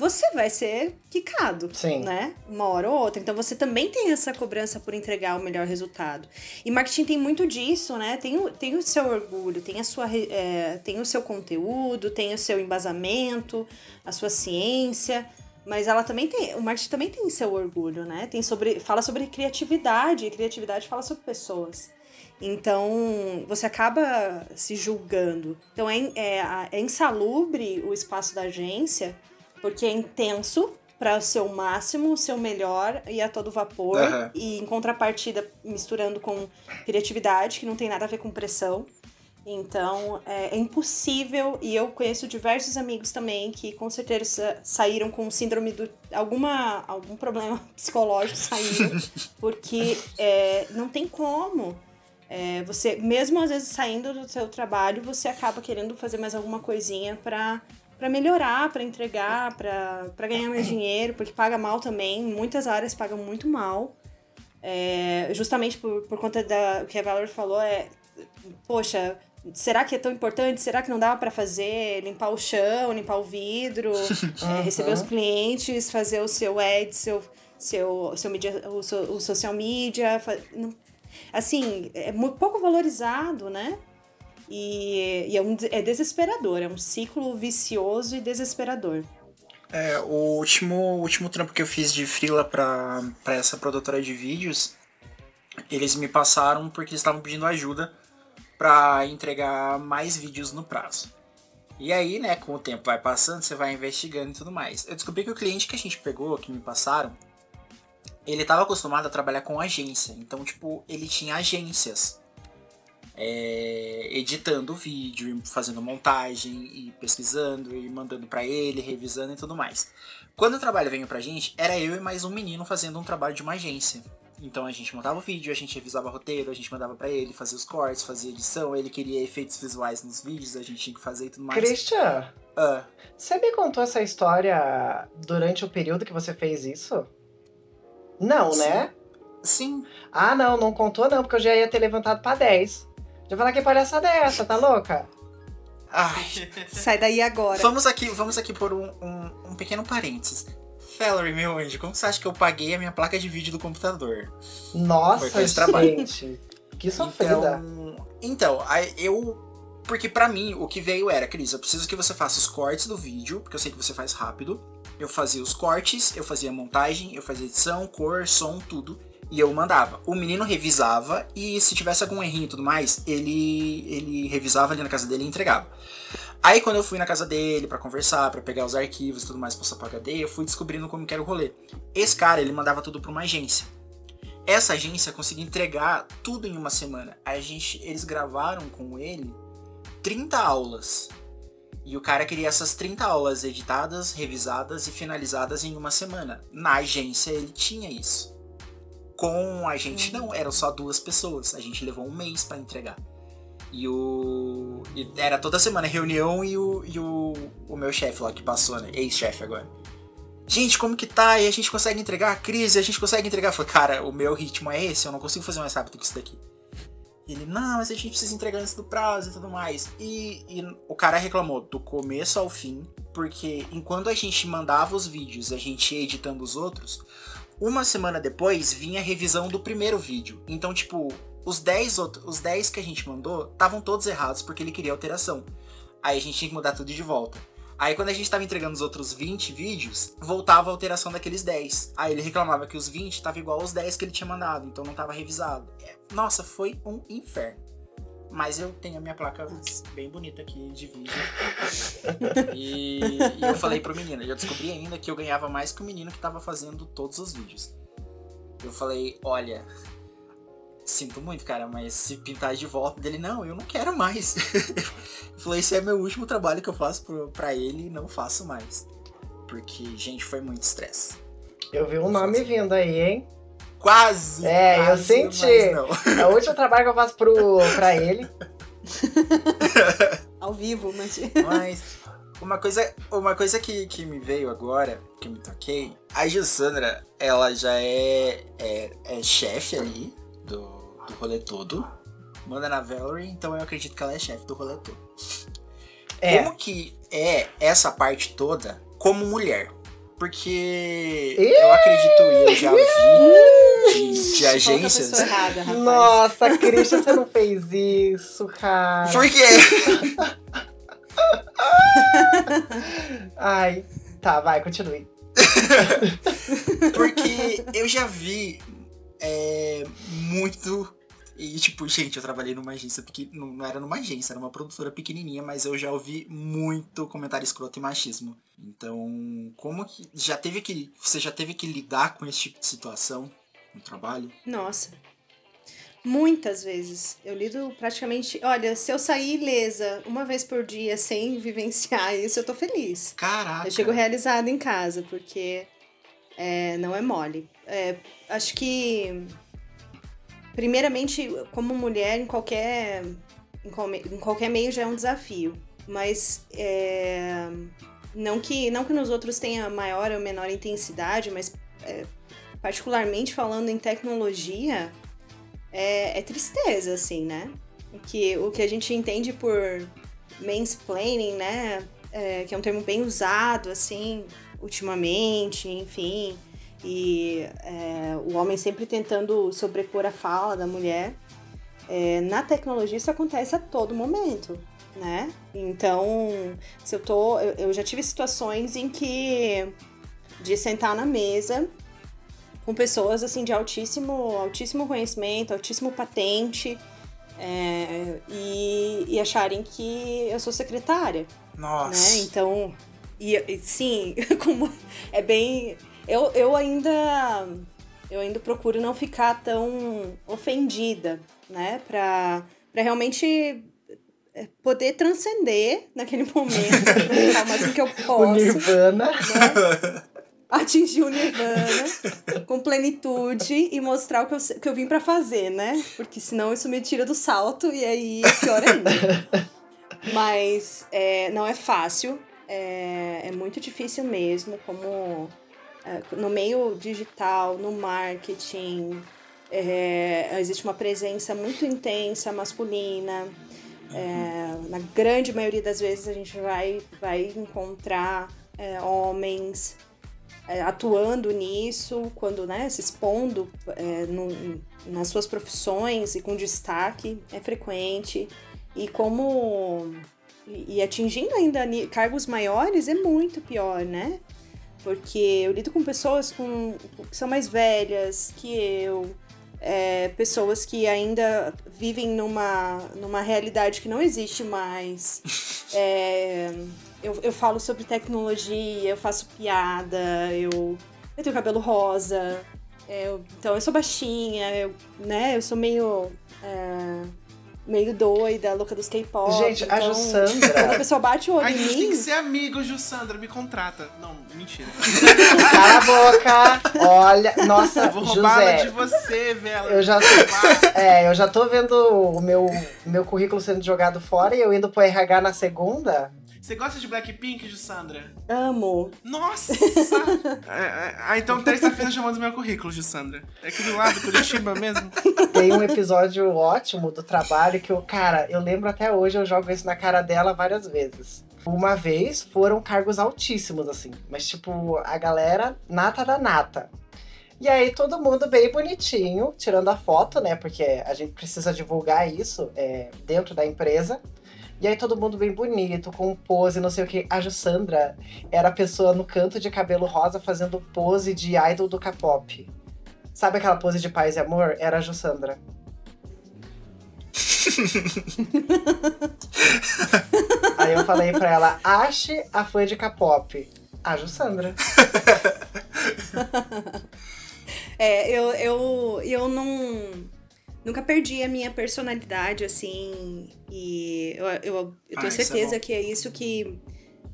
H: você vai ser quicado,
E: Sim.
H: né? Uma hora ou outra. Então você também tem essa cobrança por entregar o melhor resultado. E marketing tem muito disso, né? Tem o, tem o seu orgulho, tem, a sua, é, tem o seu conteúdo, tem o seu embasamento, a sua ciência. Mas ela também tem. O marketing também tem seu orgulho, né? Tem sobre, fala sobre criatividade, e criatividade fala sobre pessoas. Então, você acaba se julgando. Então, é, é, é insalubre o espaço da agência, porque é intenso para o seu máximo, o seu melhor e a todo vapor.
D: Aham.
H: E em contrapartida, misturando com criatividade, que não tem nada a ver com pressão. Então, é, é impossível, e eu conheço diversos amigos também que com certeza sa- saíram com síndrome do. alguma, algum problema psicológico saíram, porque é, não tem como. É, você, mesmo às vezes saindo do seu trabalho, você acaba querendo fazer mais alguma coisinha pra para melhorar, para entregar, para ganhar mais dinheiro, porque paga mal também. Muitas áreas pagam muito mal. É, justamente por, por conta da que a Valerie falou, é. Poxa, será que é tão importante? Será que não dava para fazer? Limpar o chão, limpar o vidro, é, receber os clientes, fazer o seu ad, seu, seu, seu media, o, seu, o social media. Assim, é muito pouco valorizado, né? E, e é, um, é desesperador, é um ciclo vicioso e desesperador.
D: É, o último, o último trampo que eu fiz de freela pra, pra essa produtora de vídeos, eles me passaram porque eles estavam pedindo ajuda pra entregar mais vídeos no prazo. E aí, né, com o tempo vai passando, você vai investigando e tudo mais. Eu descobri que o cliente que a gente pegou, que me passaram, ele estava acostumado a trabalhar com agência. Então, tipo, ele tinha agências é, editando vídeo, fazendo montagem e pesquisando e mandando pra ele, revisando e tudo mais. Quando o trabalho veio pra gente, era eu e mais um menino fazendo um trabalho de uma agência. Então a gente montava o vídeo, a gente revisava o roteiro, a gente mandava pra ele, fazia os cortes, fazia edição, ele queria efeitos visuais nos vídeos, a gente tinha que fazer e tudo mais.
E: Christian,
D: Ah,
E: você me contou essa história durante o período que você fez isso? Não,
D: Sim.
E: né?
D: sim,
E: Ah, não, não contou não, porque eu já ia ter levantado pra 10. Já falar que palhaçada é essa, tá louca?
D: Ai,
H: Sai daí agora.
D: vamos aqui, vamos aqui por um, um, um pequeno parênteses. Valerie, meu anjo, como você acha que eu paguei a minha placa de vídeo do computador? Foi com
E: Nossa,
D: esse trabalho.
E: gente. Que sofrida.
D: Então, então eu. Porque pra mim o que veio era, Cris, eu preciso que você faça os cortes do vídeo, porque eu sei que você faz rápido. Eu fazia os cortes, eu fazia montagem, eu fazia edição, cor, som, tudo. E eu mandava. O menino revisava e se tivesse algum errinho e tudo mais, ele, ele revisava ali na casa dele e entregava. Aí quando eu fui na casa dele pra conversar, pra pegar os arquivos e tudo mais, passar pra HD, eu fui descobrindo como que era o rolê. Esse cara, ele mandava tudo pra uma agência. Essa agência conseguiu entregar tudo em uma semana. A gente, eles gravaram com ele 30 aulas. E o cara queria essas 30 aulas editadas, revisadas e finalizadas em uma semana. Na agência ele tinha isso. Com a gente não, eram só duas pessoas. A gente levou um mês pra entregar. E o. e era toda semana reunião e o, e o, o meu chefe lá que passou, né? Ex-chefe agora. Gente, como que tá? E a gente consegue entregar a crise? A gente consegue entregar? Eu falei, cara, o meu ritmo é esse, eu não consigo fazer mais rápido que isso daqui. E ele, não, mas a gente precisa entregar antes do prazo e tudo mais. E, e o cara reclamou do começo ao fim, porque enquanto a gente mandava os vídeos, a gente ia editando os outros, uma semana depois vinha a revisão do primeiro vídeo. Então, tipo, os 10, outros, os 10 que a gente mandou estavam todos errados porque ele queria alteração. Aí a gente tinha que mudar tudo de volta. Aí quando a gente tava entregando os outros 20 vídeos, voltava a alteração daqueles 10. Aí ele reclamava que os 20 tava igual aos 10 que ele tinha mandado, então não tava revisado. É, Nossa, foi um inferno. Mas eu tenho a minha placa bem bonita aqui de vídeo. e, e eu falei pro menino, eu descobri ainda que eu ganhava mais que o menino que tava fazendo todos os vídeos. Eu falei, olha, sinto muito, cara, mas se pintar de volta dele, não, eu não quero mais. eu falei, esse é meu último trabalho que eu faço pro- pra ele e não faço mais. Porque, gente, foi muito estresse.
E: Eu vi um nome vindo aí, hein?
D: Quase!
E: É, eu
D: quase,
E: senti.
D: mas não.
E: É o último trabalho que eu faço pro, pra ele.
H: Ao vivo, mas.
D: Mas uma coisa, uma coisa que, que me veio agora, que eu me toquei, a Jussandra, ela já é, é, é chefe ali do, rolê todo. Manda na Valerie, então eu acredito que ela é chefe do rolê todo.
E: É.
D: Como que é essa parte toda como mulher? Porque eu acredito e eu já vi de, de agências.
H: errada.
E: Nossa, Christian, você não fez isso, cara.
D: Por quê?
E: Ai, tá, vai, continue.
D: Porque eu já vi é, muito. E, tipo, gente, eu trabalhei numa agência pequena. Não era numa agência, era uma produtora pequenininha, mas eu já ouvi muito comentário escroto e machismo. Então, como que. Já teve que. Você já teve que lidar com esse tipo de situação no trabalho?
H: Nossa. Muitas vezes. Eu lido praticamente. Olha, se eu sair ilesa uma vez por dia sem vivenciar isso, eu tô feliz.
D: Caraca.
H: Eu chego realizada em casa, porque é, não é mole. É, acho que, primeiramente, como mulher, em qualquer, em, em qualquer meio já é um desafio. mas é, não que não que nos outros tenha maior ou menor intensidade, mas é, particularmente falando em tecnologia, é, é tristeza, assim, né? Que o que a gente entende por mansplaining, né? É, que é um termo bem usado, assim, ultimamente, enfim. E é, o homem sempre tentando sobrepor a fala da mulher. É, na tecnologia isso acontece a todo momento, né? Então, se eu tô. Eu, eu já tive situações em que de sentar na mesa com pessoas assim de altíssimo, altíssimo conhecimento, altíssimo patente é, e, e acharem que eu sou secretária.
D: Nossa.
H: Né? Então, e, e, sim, como é bem. Eu, eu ainda. Eu ainda procuro não ficar tão ofendida, né? Pra, pra realmente é, poder transcender naquele momento, o máximo que eu posso.
E: O Nirvana.
H: Né? atingir o nirvana com plenitude e mostrar o que eu, que eu vim para fazer, né? Porque senão isso me tira do salto e aí pior ainda. Mas é, não é fácil, é, é muito difícil mesmo, como no meio digital, no marketing, é, existe uma presença muito intensa masculina. É, na grande maioria das vezes a gente vai, vai encontrar é, homens é, atuando nisso, quando né, se expondo é, no, nas suas profissões e com destaque, é frequente. E como. E atingindo ainda cargos maiores é muito pior, né? Porque eu lido com pessoas com, que são mais velhas que eu, é, pessoas que ainda vivem numa, numa realidade que não existe mais. É, eu, eu falo sobre tecnologia, eu faço piada, eu, eu tenho cabelo rosa, eu, então eu sou baixinha, eu, né, eu sou meio. É, meio doida, louca dos K-pop.
E: Gente,
H: então,
E: a Jussandra.
H: Quando a pessoa bate o olho
F: A
H: em
F: gente tem
H: mim.
F: que ser amigo, Jussandra, me contrata. Não, mentira.
E: Cala a boca! Olha, nossa,
F: Eu vou roubar ela
E: José.
F: de você, Vela.
E: Eu já, é, eu já tô vendo o meu, meu currículo sendo jogado fora e eu indo pro RH na segunda.
F: Você gosta de Blackpink, Jussandra?
H: Amo.
F: Nossa! É, é, ah, então terça-feira chamando meu currículo, Jussandra. É aqui do lado, Curitiba mesmo.
E: Tem um episódio ótimo do trabalho que eu, cara, eu lembro até hoje, eu jogo isso na cara dela várias vezes. Uma vez foram cargos altíssimos, assim, mas tipo, a galera nata da nata. E aí todo mundo bem bonitinho, tirando a foto, né? Porque a gente precisa divulgar isso é, dentro da empresa. E aí todo mundo bem bonito, com pose, não sei o que. A Jussandra era a pessoa no canto de cabelo rosa fazendo pose de idol do K-pop. Sabe aquela pose de paz e amor? Era a Jussandra. Aí eu falei pra ela, ache a fã de K-pop. A Jussandra.
H: É, eu, eu, eu não. Nunca perdi a minha personalidade, assim. E eu, eu, eu
D: Ah,
H: tenho
D: isso é
H: certeza
D: bom.
H: que é isso que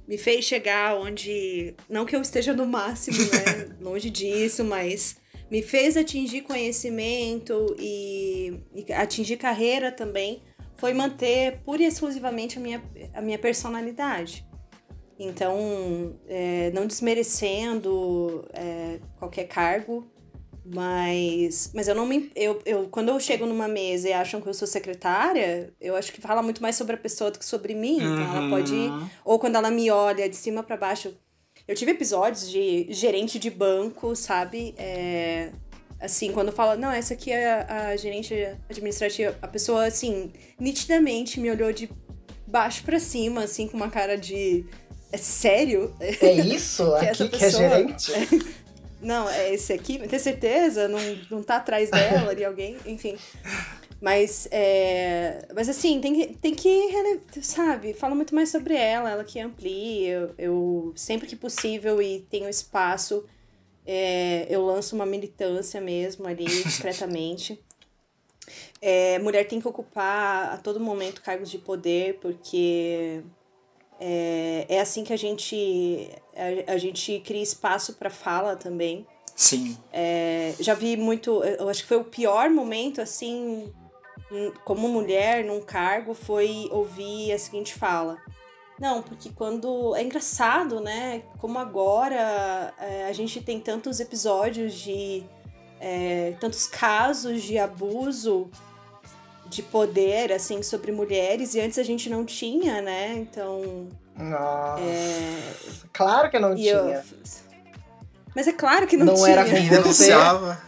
H: me fez chegar onde. Não que eu esteja no máximo, né? Longe disso, mas me fez atingir conhecimento e, e atingir carreira também. Foi manter pura e exclusivamente a minha, a minha personalidade. Então, é, não desmerecendo é, qualquer cargo, mas, mas eu não me. Eu, eu, quando eu chego numa mesa e acham que eu sou secretária, eu acho que fala muito mais sobre a pessoa do que sobre mim. Então ela pode.
D: Uhum.
H: Ou quando ela me olha de cima para baixo. Eu tive episódios de gerente de banco, sabe? É, assim, quando fala, não, essa aqui é a, a gerente administrativa, a pessoa, assim, nitidamente me olhou de baixo para cima, assim, com uma cara de. É sério?
E: É isso
H: Que
E: aqui
H: essa
E: que é
H: pessoa-
E: gerente?
H: Não, é esse aqui, tem certeza? Não, não tá atrás dela ali alguém? Enfim. Mas, é, mas assim, tem que, tem que, sabe, fala muito mais sobre ela, ela que amplia. Eu, eu sempre que possível e tenho espaço, é, eu lanço uma militância mesmo ali, discretamente. É, mulher tem que ocupar a todo momento cargos de poder, porque é, é assim que a gente, a, a gente cria espaço para fala também.
D: Sim.
H: É, já vi muito, eu acho que foi o pior momento, assim, como mulher num cargo, foi ouvir a seguinte fala. Não, porque quando. É engraçado, né? Como agora é, a gente tem tantos episódios de. é, tantos casos de abuso de poder, assim, sobre mulheres, e antes a gente não tinha, né? Então.
E: Nossa.
H: É,
E: Claro que não
H: e eu-
E: tinha.
H: Mas é claro que não,
E: Não
H: tinha.
E: era você.
D: denunciava.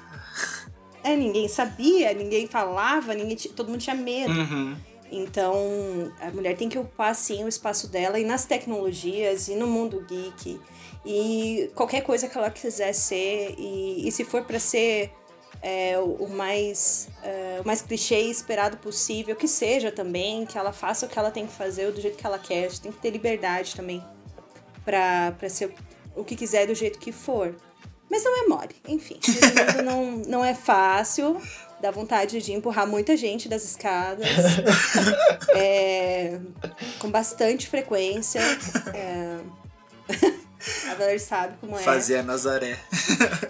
H: É, ninguém sabia, ninguém falava, ninguém ti- todo mundo tinha medo.
D: Uhum.
H: Então, a mulher tem que ocupar, sim, o espaço dela e nas tecnologias e no mundo geek. E qualquer coisa que ela quiser ser. E, e se for para ser é, o, o mais, é, o mais clichê e esperado possível, que seja também, que ela faça o que ela tem que fazer do jeito que ela quer. Tem que ter liberdade também pra, pra ser o que quiser do jeito que for. Mas não é mole, enfim. Não, não é fácil. Dá vontade de empurrar muita gente das escadas. É, com bastante frequência. É, a Valer sabe como é.
D: Fazia Nazaré.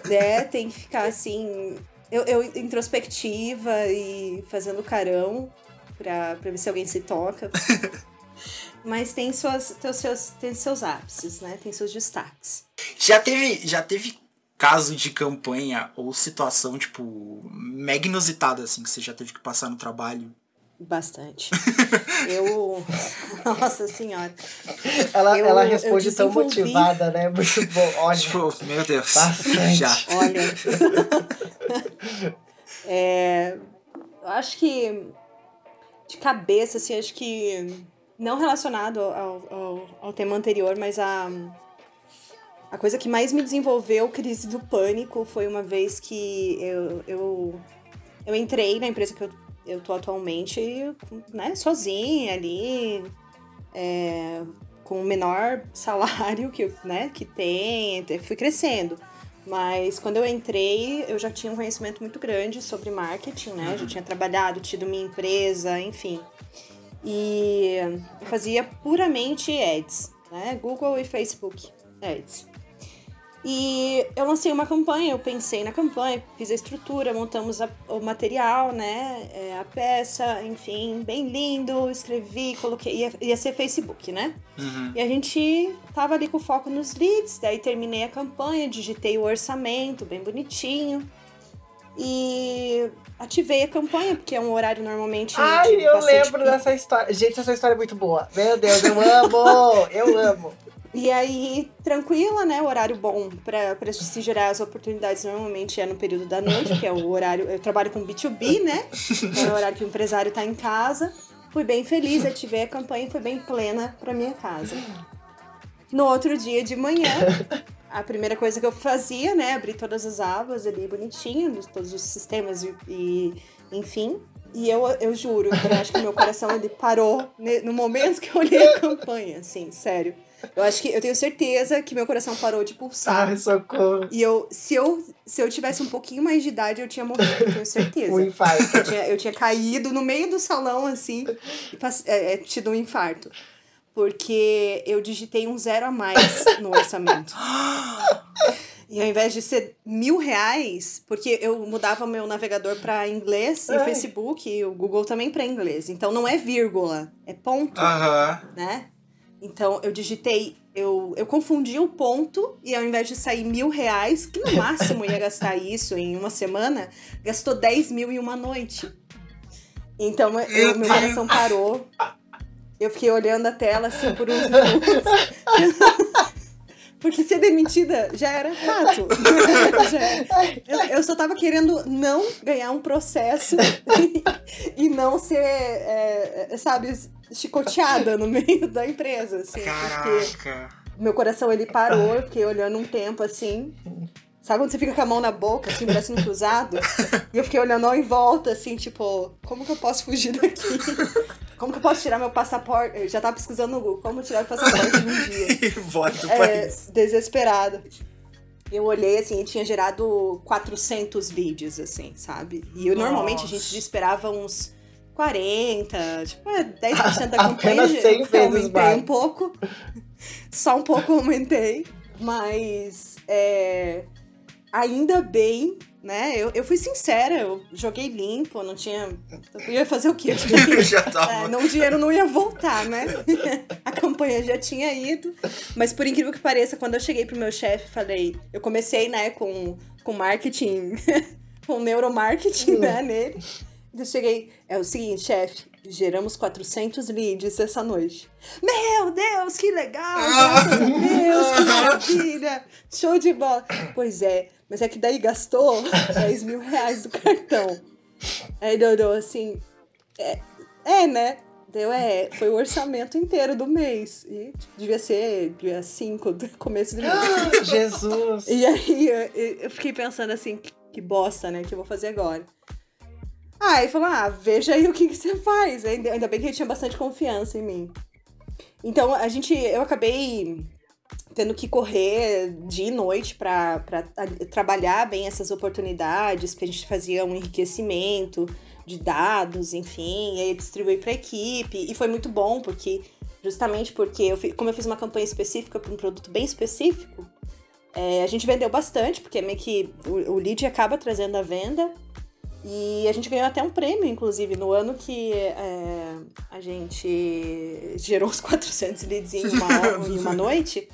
H: né? Tem que ficar assim. Eu, eu introspectiva e fazendo carão pra, pra ver se alguém se toca. Mas tem, suas, tem, seus, tem seus ápices, né? Tem seus destaques.
D: Já teve, já teve caso de campanha ou situação, tipo, mega inusitada, assim, que você já teve que passar no trabalho?
H: Bastante. eu. Nossa senhora.
E: Ela,
H: Eu-
E: ela
H: eu
E: responde tão motivada, né? Muito bom. Olha,
D: Tipo, meu Deus.
E: Bastante.
D: Já.
H: Olha. é, eu acho que de cabeça, assim, acho que não relacionado ao, ao, ao tema anterior, mas a, a coisa que mais me desenvolveu crise do pânico foi uma vez que eu, eu, eu entrei na empresa que eu, eu tô atualmente, né, sozinha ali, é, com o menor salário que, né, que tem, fui crescendo. Mas quando eu entrei, eu já tinha um conhecimento muito grande sobre marketing, né? Já tinha trabalhado, tido minha empresa, enfim. E eu fazia puramente ads, né? Google e Facebook ads. E eu lancei uma campanha, eu pensei na campanha, fiz a estrutura, montamos a- o material, né? é, a peça, enfim, bem lindo, escrevi, coloquei. Ia, ia ser Facebook, né?
D: Uhum.
H: E a gente tava ali com foco nos leads, daí terminei a campanha, digitei o orçamento, bem bonitinho. E ativei a campanha, porque é um horário normalmente.
E: Ai, eu lembro
H: pico.
E: dessa história. Gente, essa história é muito boa. Meu Deus, eu amo! Eu amo.
H: E aí, tranquila, né? Horário bom pra se gerar as oportunidades normalmente é no período da noite, que é o horário. Eu trabalho com B2B, né? É o horário que o empresário tá em casa. Fui bem feliz, ativei a campanha e fui bem plena pra minha casa. No outro dia de manhã, a primeira coisa que eu fazia, né? Abrir todas as abas ali bonitinho, dos- todos os sistemas e, e enfim. E eu, eu juro, eu acho que meu coração ele parou no momento que eu olhei a campanha, assim, sério. Eu acho que eu tenho certeza que meu coração parou de pulsar.
E: Ai, socorro.
H: E eu, se eu, se eu tivesse um pouquinho mais de idade, eu tinha morrido, eu tenho certeza.
E: Um infarto.
H: Eu tinha, eu tinha caído no meio do salão, assim, e pass- é, é, tido um infarto. Porque eu digitei um zero a mais no orçamento. E ao invés de ser mil reais, porque eu mudava meu navegador para inglês e o
E: Ai.
H: Facebook e o Google também para inglês. Então não é vírgula, é ponto
D: Aham.
H: né? Então eu digitei, eu, eu confundi o ponto e ao invés de sair mil reais, que no máximo ia gastar isso em uma semana, gastou 10 mil em uma noite. Então eu, meu coração parou. Eu fiquei olhando a tela assim por uns minutos. Porque ser demitida já era fato. Já era. Eu, eu só tava querendo não ganhar um processo e não ser, é, é, sabe, chicoteada no meio da empresa, assim.
D: Caraca.
H: meu coração, ele parou, eu fiquei olhando um tempo, assim. Sabe quando você fica com a mão na boca, assim, bracinho cruzado? E eu fiquei olhando em volta, assim, tipo, como que eu posso fugir daqui? Como que eu posso tirar meu passaporte? Eu já tava pesquisando no Google, como tirar o passaporte um dia.
D: Bora do
H: É,
D: país.
H: desesperada. Eu olhei assim e tinha gerado 400 vídeos, assim, sabe? E eu, normalmente a gente esperava uns 40, tipo, é 10% da campanha.
E: Apenas 100
H: eu
E: vezes
H: aumentei
E: mais.
H: um pouco. Só um pouco aumentei. Mas é, ainda bem, né? Eu, eu fui sincera, eu joguei limpo, não tinha. Eu ia fazer o quê?
D: Já tava.
H: É, não, o dinheiro não ia voltar, né? A campanha já tinha ido. Mas por incrível que pareça, quando eu cheguei pro meu chefe, falei. Eu comecei, né, com, com marketing, com neuromarketing, né, nele. Eu cheguei. É o seguinte, chefe, geramos 400 leads essa noite. Meu Deus, que legal! Graças a Deus, que maravilha! Show de bola! Pois é, mas é que daí gastou 10 mil reais do cartão. Aí Dodô, assim, é, é, né? Deu, é, foi o orçamento inteiro do mês. E tipo, devia ser dia 5 do começo do mês.
E: Ah, Jesus.
H: E aí eu, eu fiquei pensando assim, que, que bosta, né? Que eu vou fazer agora. Aí falou, ah, veja aí o que, que você faz. Ainda, bem que ele tinha bastante confiança em mim. Então a gente, eu acabei tendo que correr dia e noite para trabalhar bem essas oportunidades, porque a gente fazia um enriquecimento de dados, enfim, e aí distribuí para a equipe. E foi muito bom, porque justamente porque, eu, como eu fiz uma campanha específica para um produto bem específico, é, a gente vendeu bastante, porque meio que o, o lead acaba trazendo a venda. E a gente ganhou até um prêmio, inclusive, no ano que é, a gente gerou os 400 leads em uma, em uma noite.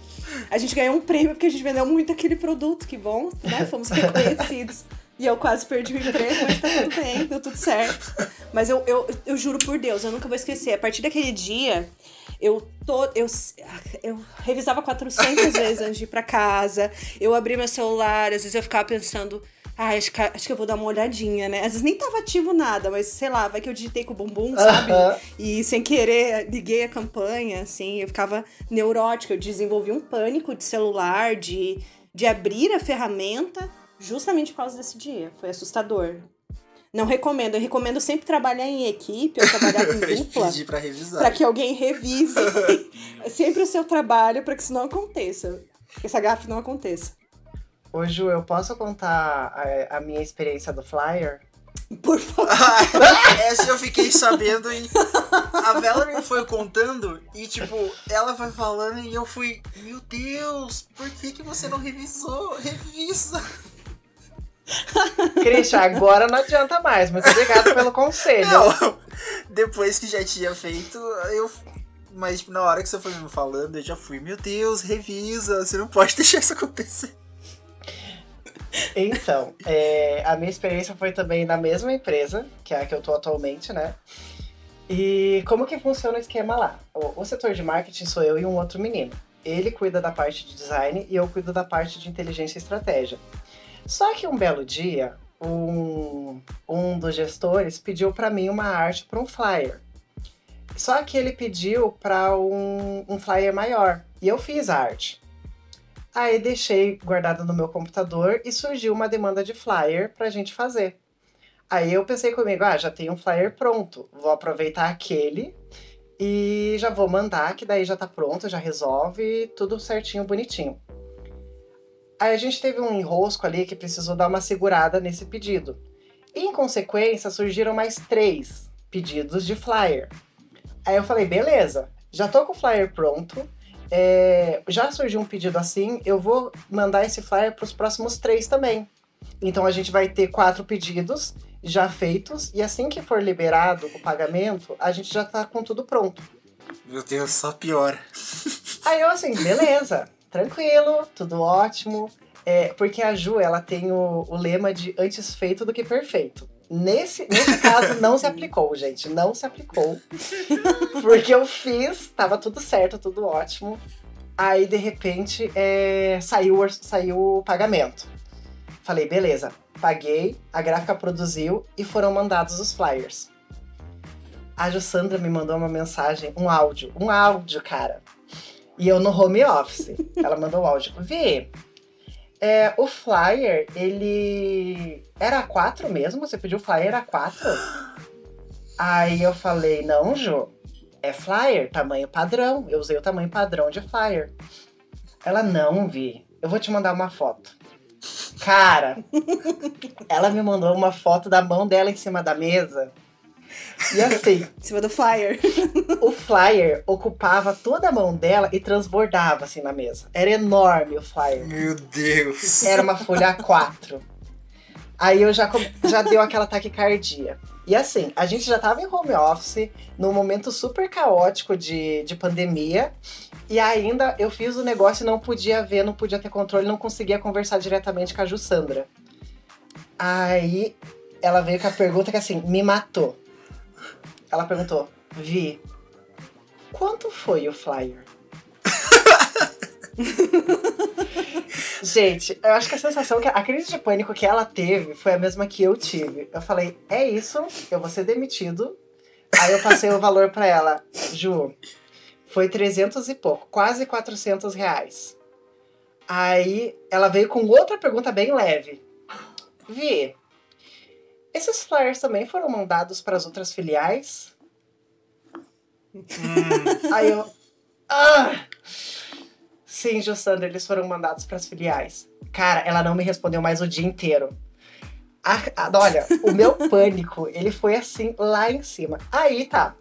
H: A gente ganhou um prêmio porque a gente vendeu muito aquele produto, que bom, né? Fomos reconhecidos. E eu quase perdi o emprego, mas tá tudo bem, deu tudo certo. Mas eu, eu, eu juro por Deus, eu nunca vou esquecer. A partir daquele dia, eu tô. Eu, eu revisava 400 vezes antes de ir pra casa. Eu abri meu celular, às vezes eu ficava pensando. Ah, acho que, acho que eu vou dar uma olhadinha, né? Às vezes nem tava ativo nada, mas sei lá, vai que eu digitei com o bumbum, sabe? E sem querer liguei a campanha, assim, eu ficava neurótica. Eu desenvolvi um pânico de celular, de, de abrir a ferramenta, justamente por causa desse dia. Foi assustador. Não recomendo. Eu recomendo sempre trabalhar em equipe ou trabalhar em dupla.
D: Pedir pra revisar.
H: Pra que alguém revise sempre o seu trabalho para que isso não aconteça. Que essa gafe não aconteça.
E: Ô, Ju, eu posso contar a, a minha experiência do Flyer?
H: Por favor.
D: Ah, essa eu fiquei sabendo e a Valerie foi contando e, tipo, ela foi falando e eu fui, meu Deus, por que, que você não revisou? Revisa!
E: Christian, agora não adianta mais. Muito obrigada pelo conselho.
D: Não, depois que já tinha feito, eu. Mas tipo, na hora que você foi me falando, eu já fui, meu Deus, revisa, você não pode deixar isso acontecer.
E: Então, é, a minha experiência foi também na mesma empresa, que é a que eu tô atualmente, né? E como que funciona o esquema lá? O, o setor de marketing sou eu e um outro menino. Ele cuida da parte de design e eu cuido da parte de inteligência e estratégia. Só que um belo dia, um, um dos gestores pediu para mim uma arte para um flyer. Só que ele pediu para um, um flyer maior e eu fiz a arte. Aí deixei guardado no meu computador e surgiu uma demanda de flyer pra gente fazer. Aí eu pensei comigo, ah, já tem um flyer pronto, vou aproveitar aquele e já vou mandar, que daí já tá pronto, já resolve tudo certinho, bonitinho. Aí a gente teve um enrosco ali que precisou dar uma segurada nesse pedido. E, em consequência, surgiram mais três pedidos de flyer. Aí eu falei, beleza, já tô com o flyer pronto, é, já surgiu um pedido assim, eu vou mandar esse flyer para os próximos três também. Então a gente vai ter quatro pedidos já feitos e assim que for liberado o pagamento, a gente já tá com tudo pronto.
D: Meu Deus, só piora.
E: Aí eu assim, beleza, tranquilo, tudo ótimo. É, porque a Ju, ela tem o, o lema de antes feito do que perfeito. Nesse, nesse caso, não se aplicou, gente. Não se aplicou. Porque eu fiz, tava tudo certo, tudo ótimo. Aí, de repente, é, saiu, saiu o pagamento. Falei, beleza, paguei, a gráfica produziu e foram mandados os flyers. A Jussandra me mandou uma mensagem, um áudio, um áudio, cara. E eu no home office. Ela mandou o áudio. Vi, é, o flyer, ele era A4 mesmo? Você pediu flyer A4? Aí eu falei, não, Ju, é flyer, tamanho padrão. Eu usei o tamanho padrão de flyer. Ela, não, Vi, eu vou te mandar uma foto. Cara, ela me mandou uma foto da mão dela em cima da mesa. E assim,
H: Em cima do flyer.
E: o flyer ocupava toda a mão dela e transbordava assim na mesa. Era enorme o flyer.
D: Meu Deus.
E: Era uma folha A4. Aí eu já, já deu aquela taquicardia. E assim, a gente já tava em home office, num momento super caótico de, de pandemia. E ainda eu fiz o negócio e não podia ver, não podia ter controle, não conseguia conversar diretamente com a Jussandra. Aí ela veio com a pergunta que assim, me matou. Ela perguntou, Vi, quanto foi o flyer? Gente, eu acho que a sensação que a crise de pânico que ela teve foi a mesma que eu tive. Eu falei, é isso, eu vou ser demitido. Aí eu passei o valor pra ela. Ju, foi 300 e pouco, quase 400 reais. Aí ela veio com outra pergunta bem leve. Vi, esses flyers também foram mandados para as outras filiais? Aí eu. Ah! Sim, Jussandra, eles foram mandados para as filiais. Cara, ela não me respondeu mais o dia inteiro. A- a- olha, o meu pânico, ele foi assim, lá em cima. Aí tá.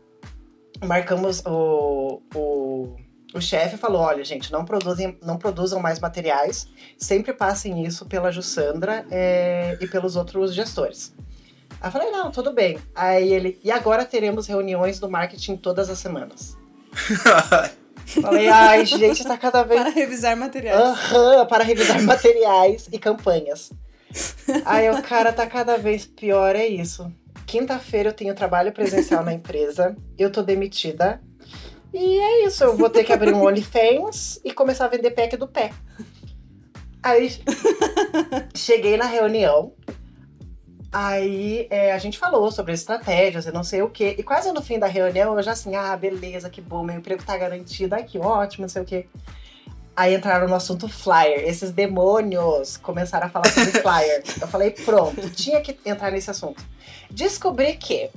E: Marcamos o. o o chefe falou: olha, gente, não, produzem, não produzam mais materiais, sempre passem isso pela Jussandra é, e pelos outros gestores. Aí eu falei: não, tudo bem. Aí ele: e agora teremos reuniões do marketing todas as semanas. Falei: ai, gente, tá cada vez
H: Para revisar materiais.
E: Aham, para revisar materiais e campanhas. Aí o cara tá cada vez pior, é isso. Quinta-feira eu tenho trabalho presencial na empresa, eu tô demitida. E é isso, eu vou ter que abrir um OnlyFans e começar a vender pack do pé. Aí cheguei na reunião, aí é, a gente falou sobre estratégias e não sei o quê. E quase no fim da reunião eu já assim, ah, beleza, que bom, meu emprego tá garantido, ai que ótimo, não sei o quê. Aí entraram no assunto flyer. Esses demônios começaram a falar sobre flyer. Eu falei, pronto, tinha que entrar nesse assunto. Descobri que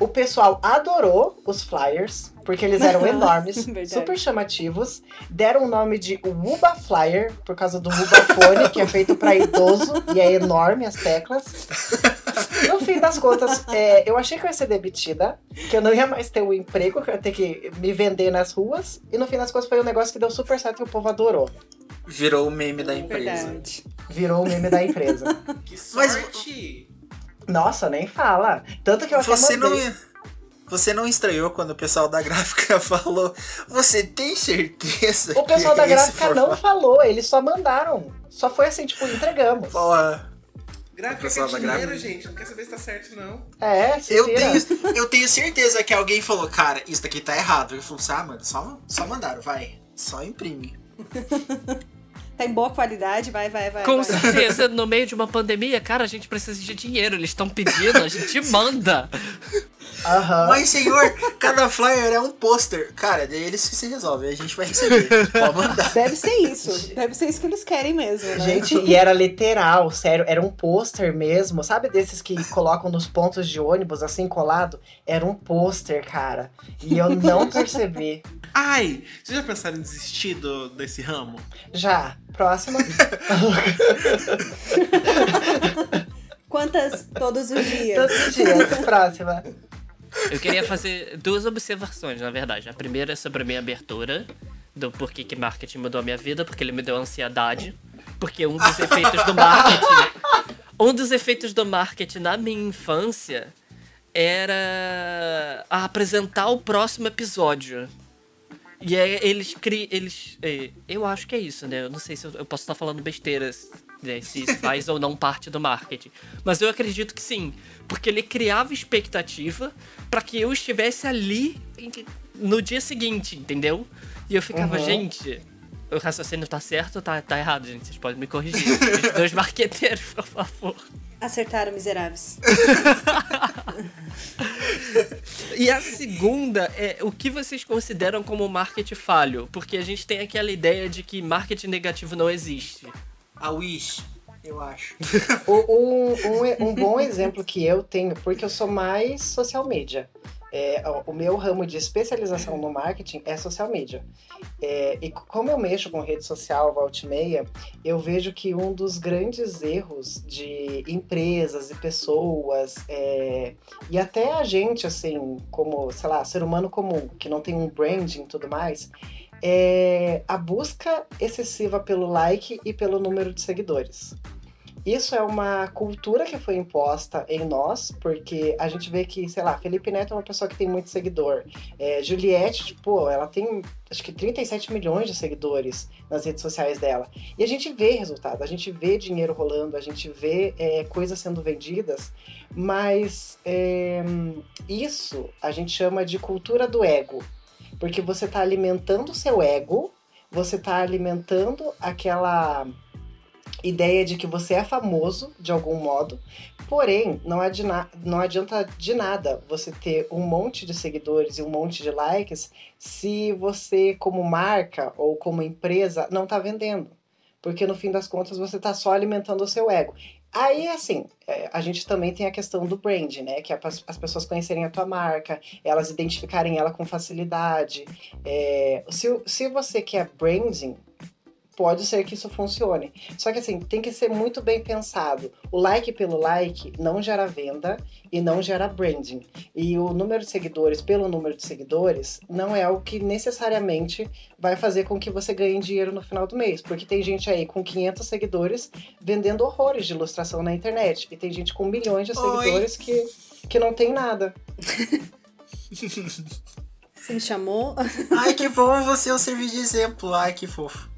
E: o pessoal adorou os flyers, porque eles eram enormes, super chamativos. Deram o nome de Uba Flyer, por causa do Ubafone, que é feito para idoso e é enorme as teclas. No fim das contas, é, eu achei que eu ia ser demitida, que eu não ia mais ter o emprego, que eu ia ter que me vender nas ruas. E no fim das contas foi um negócio que deu super certo e o povo adorou.
D: Virou o meme da empresa.
H: Verdade.
E: Virou o meme da empresa.
F: Que
D: Mas-
F: sorte!
E: Nossa, nem fala. Tanto que eu até
D: Você não, você não estranhou quando o pessoal da gráfica falou? Você tem certeza
E: O pessoal
D: que
E: da gráfica não
D: formato?"
E: falou, eles só mandaram. Só foi assim, tipo, entregamos.
D: Porra,
F: Gráfica
D: da
F: dinheiro,
D: gráfica.
F: gente. Não quer saber se tá certo, não.
E: É,
D: eu tenho, eu tenho certeza que alguém falou, cara, isso daqui tá errado. Ele falou, ah, mano, só, só mandaram, vai. Só imprime.
H: Tá em boa qualidade, vai, vai, vai.
G: Com
H: vai.
G: certeza, no meio de uma pandemia, cara, a gente precisa de dinheiro. Eles estão pedindo, a gente manda.
E: Aham.
D: Mas, senhor, cada flyer é um pôster. Cara, é eles que se resolvem, a gente vai receber. Pode mandar.
H: Deve ser isso. Deve ser isso que eles querem mesmo, né?
E: Gente, e era literal, sério, era um pôster mesmo. Sabe desses que colocam nos pontos de ônibus, assim, colado? Era um pôster, cara. E eu não percebi.
F: Ai, vocês já pensaram em desistir do- desse ramo?
E: Já, próxima.
H: Quantas todos os dias?
E: Todos os dias, próxima.
G: Eu queria fazer duas observações, na verdade. A primeira é sobre a minha abertura, do porquê que marketing mudou a minha vida, porque ele me deu ansiedade. Porque um dos efeitos do marketing. Um dos efeitos do marketing na minha infância era apresentar o próximo episódio. E aí eles criam. Eles, é, eu acho que é isso, né? Eu não sei se eu, eu posso estar falando besteiras, né? Se isso faz ou não parte do marketing. Mas eu acredito que sim. Porque ele criava expectativa para que eu estivesse ali no dia seguinte, entendeu? E eu ficava,
E: Uhum.
G: gente. O raciocínio tá certo ou tá, tá errado, gente? Vocês podem me corrigir. Os dois marqueteiros, por favor.
H: Acertaram, miseráveis.
G: E a segunda é o que vocês consideram como marketing falho? Porque a gente tem aquela ideia de que marketing negativo não existe.
D: A Wish, eu acho.
E: Um, um, um bom exemplo que eu tenho, porque eu sou mais social media. É, o meu ramo de especialização no marketing é social media. É, e como eu mexo com rede social, volta e meia, eu vejo que um dos grandes erros de empresas e pessoas, é, e até a gente, assim, como, sei lá, ser humano comum, que não tem um branding e tudo mais, é a busca excessiva pelo like e pelo número de seguidores. Isso é uma cultura que foi imposta em nós, porque a gente vê que, sei lá, Felipe Neto é uma pessoa que tem muito seguidor. É, Juliette, tipo, ela tem acho que 37 milhões de seguidores nas redes sociais dela. E a gente vê resultado, a gente vê dinheiro rolando, a gente vê é, coisas sendo vendidas, mas é, isso a gente chama de cultura do ego. Porque você está alimentando o seu ego, você está alimentando aquela ideia de que você é famoso de algum modo, porém não, não adianta de nada você ter um monte de seguidores e um monte de likes se você, como marca ou como empresa, não está vendendo. Porque no fim das contas você está só alimentando o seu ego. Aí, assim, é, a gente também tem a questão do brand, né? Que é as pessoas conhecerem a tua marca, elas identificarem ela com facilidade. É, se, se você quer branding, pode ser que isso funcione. Só que assim, tem que ser muito bem pensado. O like pelo like não gera venda e não gera branding. E o número de seguidores pelo número de seguidores não é o que necessariamente vai fazer com que você ganhe dinheiro no final do mês. Porque tem gente aí com 500 seguidores vendendo horrores de ilustração na internet. E tem gente com milhões de seguidores que, que não tem nada.
H: Você me chamou?
D: Ai, que bom você eu servir de exemplo. Ai, que fofo.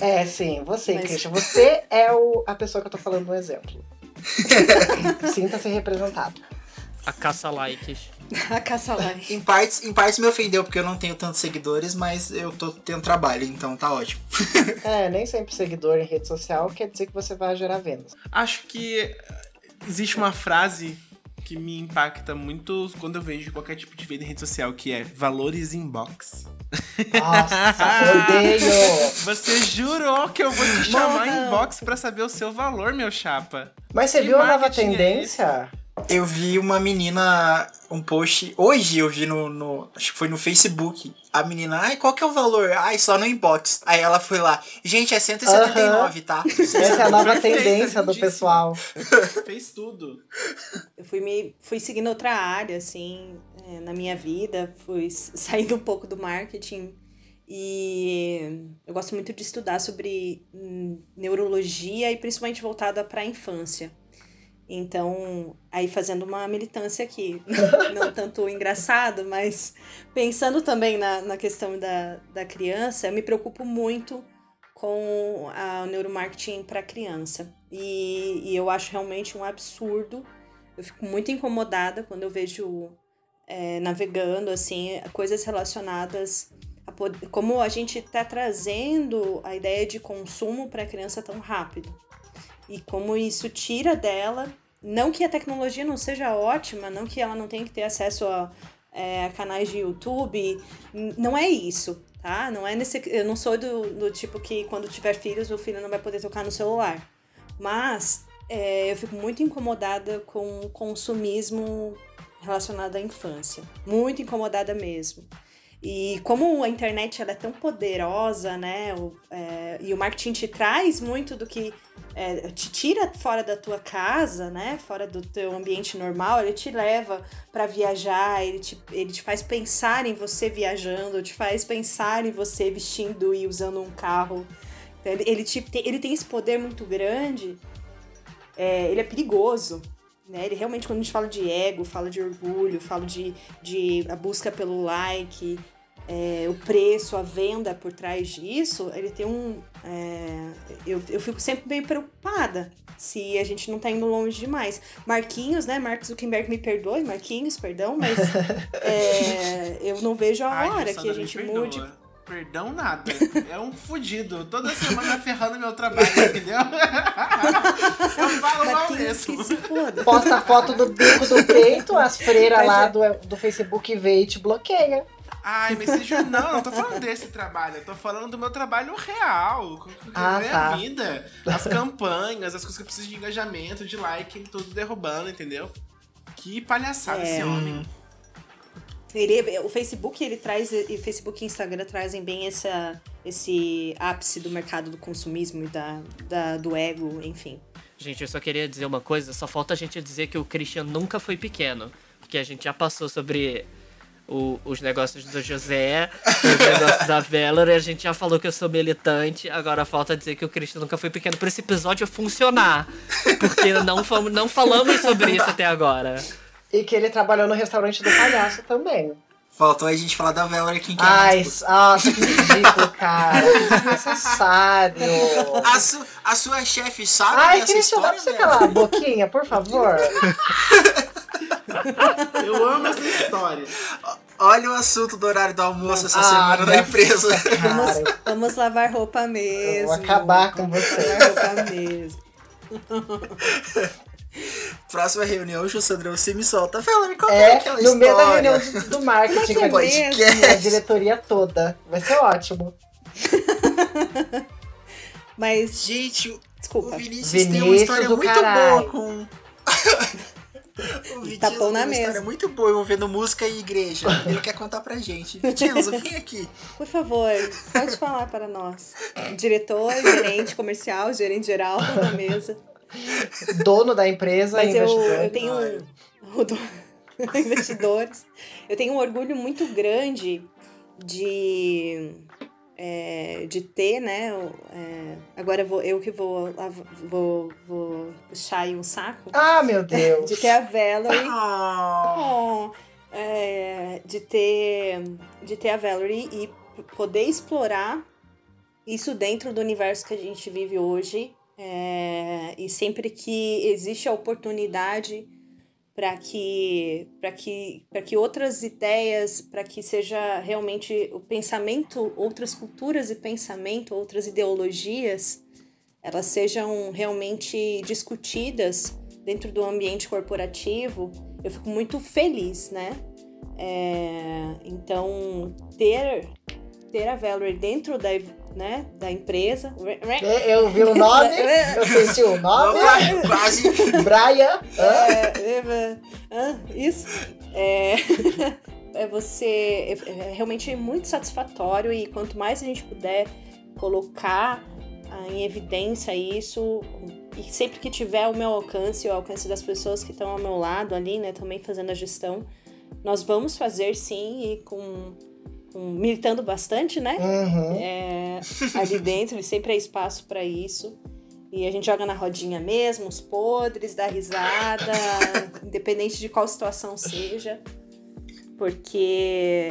E: É, sim, você, Mas... Christian. Você é o, a pessoa que eu tô falando no exemplo. Sinta-se representado.
G: A caça likes.
H: A caça likes.
D: Em partes, em partes me ofendeu, porque eu não tenho tantos seguidores, mas eu tô tendo trabalho, então tá ótimo.
E: é, nem sempre seguidor em rede social quer dizer que você vai gerar vendas.
F: Acho que existe uma frase que me impacta muito quando eu vejo qualquer tipo de venda em rede social, que é valores inbox.
E: Nossa, odeio!
F: Você jurou que eu vou te chamar em inbox pra saber o seu valor, meu chapa.
E: Mas você que viu a nova é tendência?
D: É eu vi uma menina, um post, hoje eu vi no, no, acho que foi no Facebook, a menina, ai, qual que é o valor? Ai, só no inbox. Aí ela foi lá, gente, é 179, uhum. tá?
E: Essa é a nova tendência do pessoal.
F: Fez tudo.
H: Eu fui, me, fui seguindo outra área, assim, é, na minha vida, fui saindo um pouco do marketing e eu gosto muito de estudar sobre hum, neurologia e principalmente voltada para a infância. Então, aí fazendo uma militância aqui, não tanto engraçado, mas pensando também na, na questão da, da criança, eu me preocupo muito com o neuromarketing para criança. E, e eu acho realmente um absurdo. Eu fico muito incomodada quando eu vejo é, navegando assim coisas relacionadas a poder, como a gente está trazendo a ideia de consumo para a criança tão rápido e como isso tira dela. Não que a tecnologia não seja ótima, não que ela não tenha que ter acesso a, é, canais de YouTube, não é isso, tá? Não é nesse. Eu não sou do, do tipo que quando tiver filhos, o filho não vai poder tocar no celular. Mas é, eu fico muito incomodada com o consumismo relacionado à infância. Muito incomodada mesmo. E como a internet ela é tão poderosa, né? O, é, e o marketing te traz muito do que é, te tira fora da tua casa, né? Fora do teu ambiente normal, ele te leva para viajar, ele te, ele te faz pensar em você viajando, te faz pensar em você vestindo e usando um carro. Então, ele, ele, te, ele tem esse poder muito grande, é, ele é perigoso. Né? Ele realmente, quando a gente fala de ego, fala de orgulho, fala de, de a busca pelo like, é, o preço, a venda por trás disso, ele tem um. É, eu, eu fico sempre bem preocupada se a gente não tá indo longe demais. Marquinhos, né? Marcos Zuckerberg me perdoe, Marquinhos, perdão, mas é, eu não vejo a
F: Ai,
H: hora que a gente mude.
F: Perdão nada. É um fudido. Toda semana ferrando meu trabalho, entendeu? Eu falo mal mesmo.
E: Que se foda. Posta foto do bico do peito, as freiras lá é. do, do Facebook vê e te bloqueia.
F: Ai, mas seja. Não, não tô falando desse trabalho. Eu tô falando do meu trabalho real. Com a minha tá. vida. As campanhas, as coisas que eu preciso de engajamento, de like, tudo derrubando, entendeu? Que palhaçada é. esse homem.
H: Ele, o Facebook, ele traz, e o Facebook e o Instagram trazem bem essa, esse ápice do mercado do consumismo e da, da, do ego, enfim.
G: Gente, eu só queria dizer uma coisa, só falta a gente dizer que o Christian nunca foi pequeno. Porque a gente já passou sobre o- os negócios do José, os negócios da Valor, e a gente já falou que eu sou militante, agora falta dizer que o Christian nunca foi pequeno para esse episódio funcionar. Porque não, fomos, não falamos sobre isso até agora.
E: E que ele trabalhou no restaurante do palhaço também.
D: Faltou a gente falar da Valor quem que é
E: Ai,
D: mais.
E: nossa, que ridículo, cara. Que desnecessário.
D: A, su- a sua chefe sabe
E: Ai,
D: dessa
E: Christian, dá
D: história,
E: pra você calar a boquinha, por favor?
F: Eu amo essa história.
D: Olha o assunto do horário do almoço essa
E: Ah,
D: semana na empresa.
H: Vamos,
E: Cara,
H: vamos lavar roupa mesmo.
E: eu vou acabar com você.
H: Lavar roupa mesmo.
D: Próxima reunião, Jussandrão, você me solta. Valor, qual que é
E: É,
D: aquela
E: no meio da
D: história?
E: reunião do, do marketing,
H: Como
E: com
H: é
E: a
H: é
E: a diretoria toda. Vai ser ótimo.
H: Mas,
D: Gente, o- o
H: desculpa.
D: Vinícius, tem uma
E: Vinícius
D: história muito
E: caralho.
D: boa com... o Vinícius
H: Tapão
D: tem
H: na
D: uma
H: mesa.
D: história muito boa envolvendo música e igreja. Ele quer contar pra gente. Vitinho, vem aqui.
H: Por favor, pode falar para nós. Diretor, gerente comercial, gerente geral na mesa.
E: Dono da empresa,
H: Mas eu, eu tenho um. o do- investidores. Eu tenho um orgulho muito grande de. é, de ter, né? é, agora eu, vou, eu que vou, vou, vou puxar aí um saco.
E: Ah, meu Deus.
H: De ter a Valerie.
D: Oh.
H: Bom, é, de ter de ter a Valerie e poder explorar isso dentro do universo que a gente vive hoje é, e sempre que existe a oportunidade para que que que outras ideias para que seja realmente o pensamento outras culturas e pensamento outras ideologias elas sejam realmente discutidas dentro do ambiente corporativo, eu fico muito feliz, né? É, então, ter, ter a Valerie dentro da, né, da empresa.
E: Eu vi o nome, eu senti o nome.
D: Quase.
E: Brian.
H: É, ah, isso. É, é você. É, é realmente muito satisfatório e quanto mais a gente puder colocar ah, em evidência isso, e sempre que tiver o meu alcance, o alcance das pessoas que estão ao meu lado ali, né, também fazendo a gestão, nós vamos fazer sim e com. Com- militando bastante, né?
E: Uhum.
H: é, ali dentro, sempre há espaço para isso. E a gente joga na rodinha mesmo, os podres, dá risada, independente de qual situação seja. Porque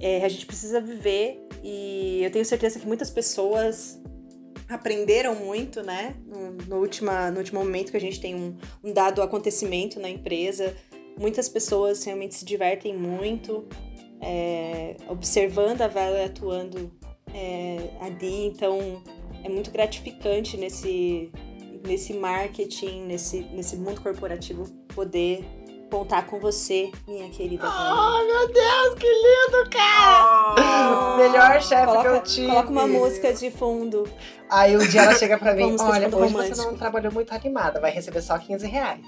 H: a, é, a gente precisa viver e eu tenho certeza que muitas pessoas aprenderam muito, né? No, no, última, no último momento que a gente tem um, um dado acontecimento na empresa. Muitas pessoas realmente se divertem muito, é, observando a Valerie atuando é, ali, então é muito gratificante nesse, nesse marketing, nesse, nesse mundo corporativo poder contar com você, minha querida Valerie.
E: Oh, meu Deus, que lindo, cara! Melhor chefe que eu tive.
H: coloca uma música de fundo.
E: Aí um dia ela chega pra mim, olha, hoje você
H: romântico."
E: não trabalhou muito animada, vai receber só 15 reais.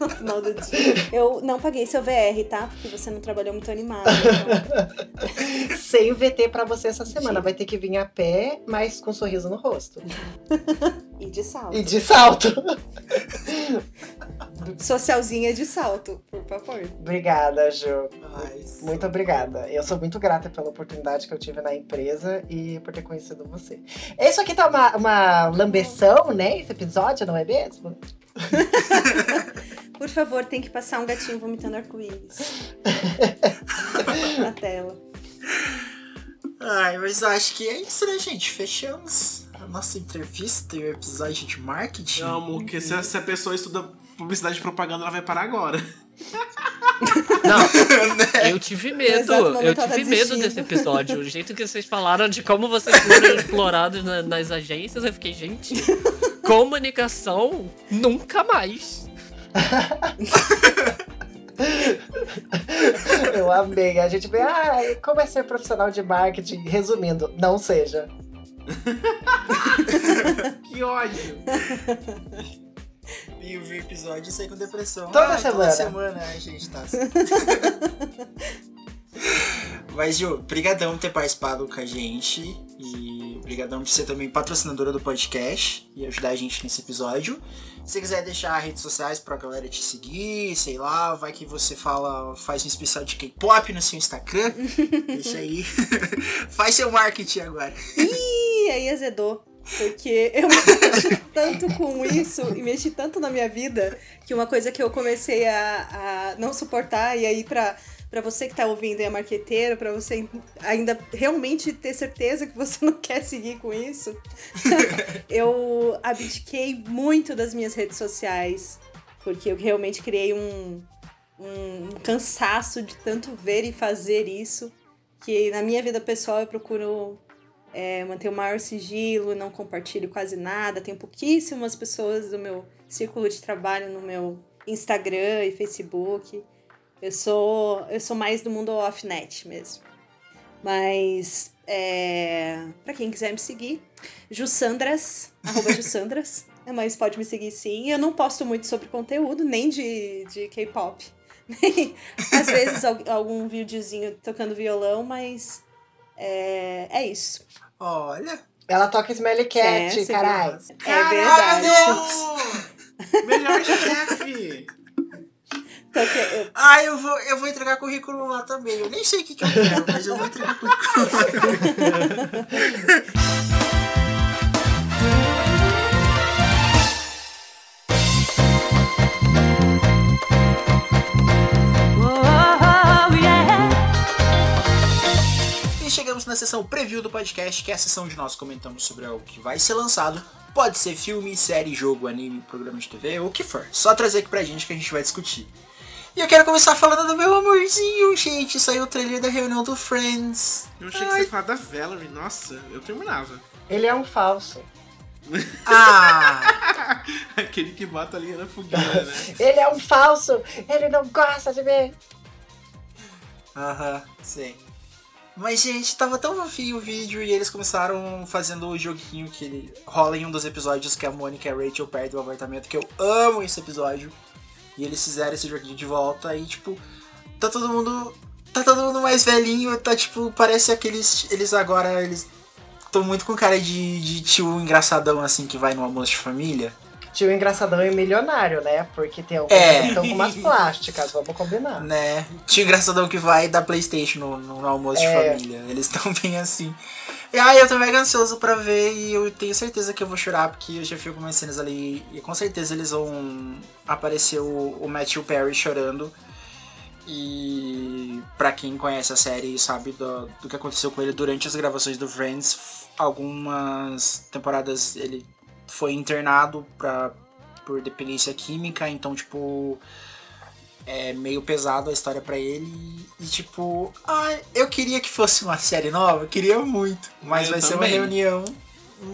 H: No final do dia. Eu não paguei seu VR, tá? Porque você não trabalhou muito animado. então.
E: Sem VT pra você essa semana. Vai ter que vir a pé, mas com um sorriso no rosto.
H: E de salto.
E: E de salto.
H: Socialzinha de salto, por favor.
E: Obrigada, Ju. Muito obrigada. Eu sou muito grata pela oportunidade que eu tive na empresa e por ter conhecido você. Isso aqui tá uma, uma lambeção, né? Esse episódio, não é mesmo?
H: Por favor, tem que passar um gatinho vomitando arco-íris. na tela.
D: Ai, mas acho que é isso, né, gente? Fechamos a nossa entrevista e o episódio de marketing.
F: Amo, que se, se a pessoa estuda publicidade e propaganda, ela vai parar agora.
G: Não, eu tive medo. Eu tive medo desse episódio. O jeito que vocês falaram de como vocês foram explorados na- nas agências, eu fiquei, gente, comunicação nunca mais.
E: Eu amei. A gente vê, ah, como é ser profissional de marketing? Resumindo, não seja.
F: Que ódio.
D: Ouvir o episódio e sair com depressão.
E: Toda
D: Ah,
E: semana.
D: Toda semana a gente tá assim. Mas, Ju, brigadão por ter participado com a gente. E brigadão por ser também patrocinadora do podcast e ajudar a gente nesse episódio. Se você quiser deixar redes sociais pra galera te seguir, sei lá, vai que você fala, faz um especial de K-pop no seu Instagram. Deixa aí. faz seu marketing agora.
H: E aí azedou. Porque eu mexi tanto com isso e mexi tanto na minha vida que uma coisa que eu comecei a, a não suportar, e aí pra, pra você que tá ouvindo e é marqueteiro, pra você ainda realmente ter certeza que você não quer seguir com isso, eu abdiquei muito das minhas redes sociais. Porque eu realmente criei um, um cansaço de tanto ver e fazer isso. Que na minha vida pessoal eu procuro é, manter o maior sigilo, não compartilho quase nada. Tenho pouquíssimas pessoas do meu círculo de trabalho no meu Instagram e Facebook. Eu sou, eu sou mais do mundo off-net mesmo. Mas, é, pra quem quiser me seguir, Jussandras, arroba Jussandras. Mas pode me seguir sim. Eu não posto muito sobre conteúdo, nem de, de K-pop. Às vezes al- algum videozinho tocando violão, mas é, é isso.
D: Olha.
E: Ela toca Smelly Cat,
H: É,
E: caralho.
H: É verdade.
F: Caralho! Melhor chefe!
H: Eu-
D: Ah, eu vou, eu vou entregar currículo lá também. Eu nem sei o que, que eu quero, mas eu vou entregar currículo lá também. chegamos na sessão preview do podcast, que é a sessão onde nós comentamos sobre algo que vai ser lançado. Pode ser filme, série, jogo, anime, programa de TV, ou o que for. Só trazer aqui pra gente que a gente vai discutir. E eu quero começar falando do meu amorzinho, gente. Saiu o trailer da reunião do Friends.
F: Eu achei que você ia falar da Valerie. Nossa, eu terminava.
E: Ele é um falso.
D: Ah!
F: Aquele que bota ali na fogueira, né?
E: Ele é um falso. Ele não gosta de mim.
D: Aham, sei. Mas, gente, tava tão fofinho o vídeo e eles começaram fazendo o joguinho que ele rola em um dos episódios que a Mônica e a Rachel perdem o apartamento, que eu amo esse episódio. E eles fizeram esse joguinho de volta e, tipo, tá todo mundo. Tá todo mundo mais velhinho, tá tipo, parece aqueles. Eles agora, eles estão muito com cara de, de tio engraçadão assim que vai no almoço de família.
E: Tio engraçadão e milionário, né? Porque tem alguns
D: É.
E: que estão com umas plásticas, vamos combinar.
D: né? Tio engraçadão que vai dar Playstation no, no almoço
E: É.
D: de família. Eles estão bem assim. E aí eu tô mega ansioso pra ver e eu tenho certeza que eu vou chorar, porque eu já fico com umas cenas ali e com certeza eles vão aparecer o, o Matthew Perry chorando. E pra quem conhece a série e sabe do, do que aconteceu com ele durante as gravações do Friends, algumas temporadas ele foi internado pra, por dependência química, então tipo é meio pesado a história pra ele e tipo, ah, eu queria que fosse uma série nova, eu queria muito, mas
F: Eu
D: vai ser uma
F: também.
D: reunião,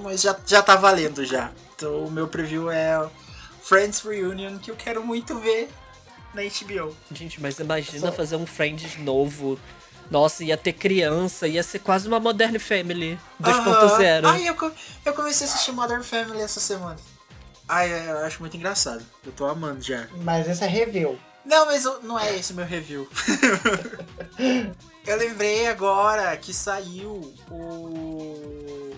D: mas já, já tá valendo já. Então o meu preview é Friends Reunion que eu quero muito ver na HBO.
G: Gente, mas imagina fazer um Friends novo. Nossa, ia ter criança, ia ser quase uma Modern Family 2.0.
D: Aham. Ai, eu, eu comecei a assistir Modern Family essa semana. Ai, ai, eu acho muito engraçado. Eu tô amando já.
E: Mas esse é review.
D: Não, mas eu- não é esse meu review. eu lembrei agora que saiu o.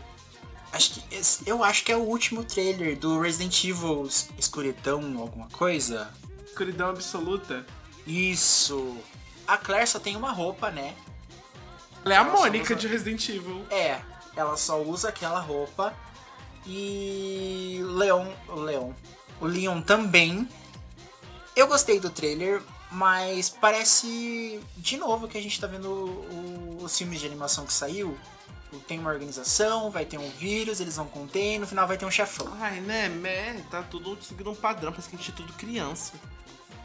D: Acho que. esse- Eu acho que é o último trailer do Resident Evil Es- Escuridão, alguma coisa.
F: Escuridão absoluta.
D: Isso. A Claire só tem uma roupa, né?
F: Ela é a
D: Ela
F: Mônica
D: usa-
F: de Resident Evil.
D: É, ela só usa aquela roupa. E Leon, o Leon, o Leon também. Eu gostei do trailer, mas parece de novo que a gente tá vendo o- os filmes de animação que saiu. Tem uma organização, vai ter um vírus, eles vão conter, e no final vai ter um chefão.
F: Ai, né, né, tá tudo seguindo um padrão, parece que a gente é tudo criança.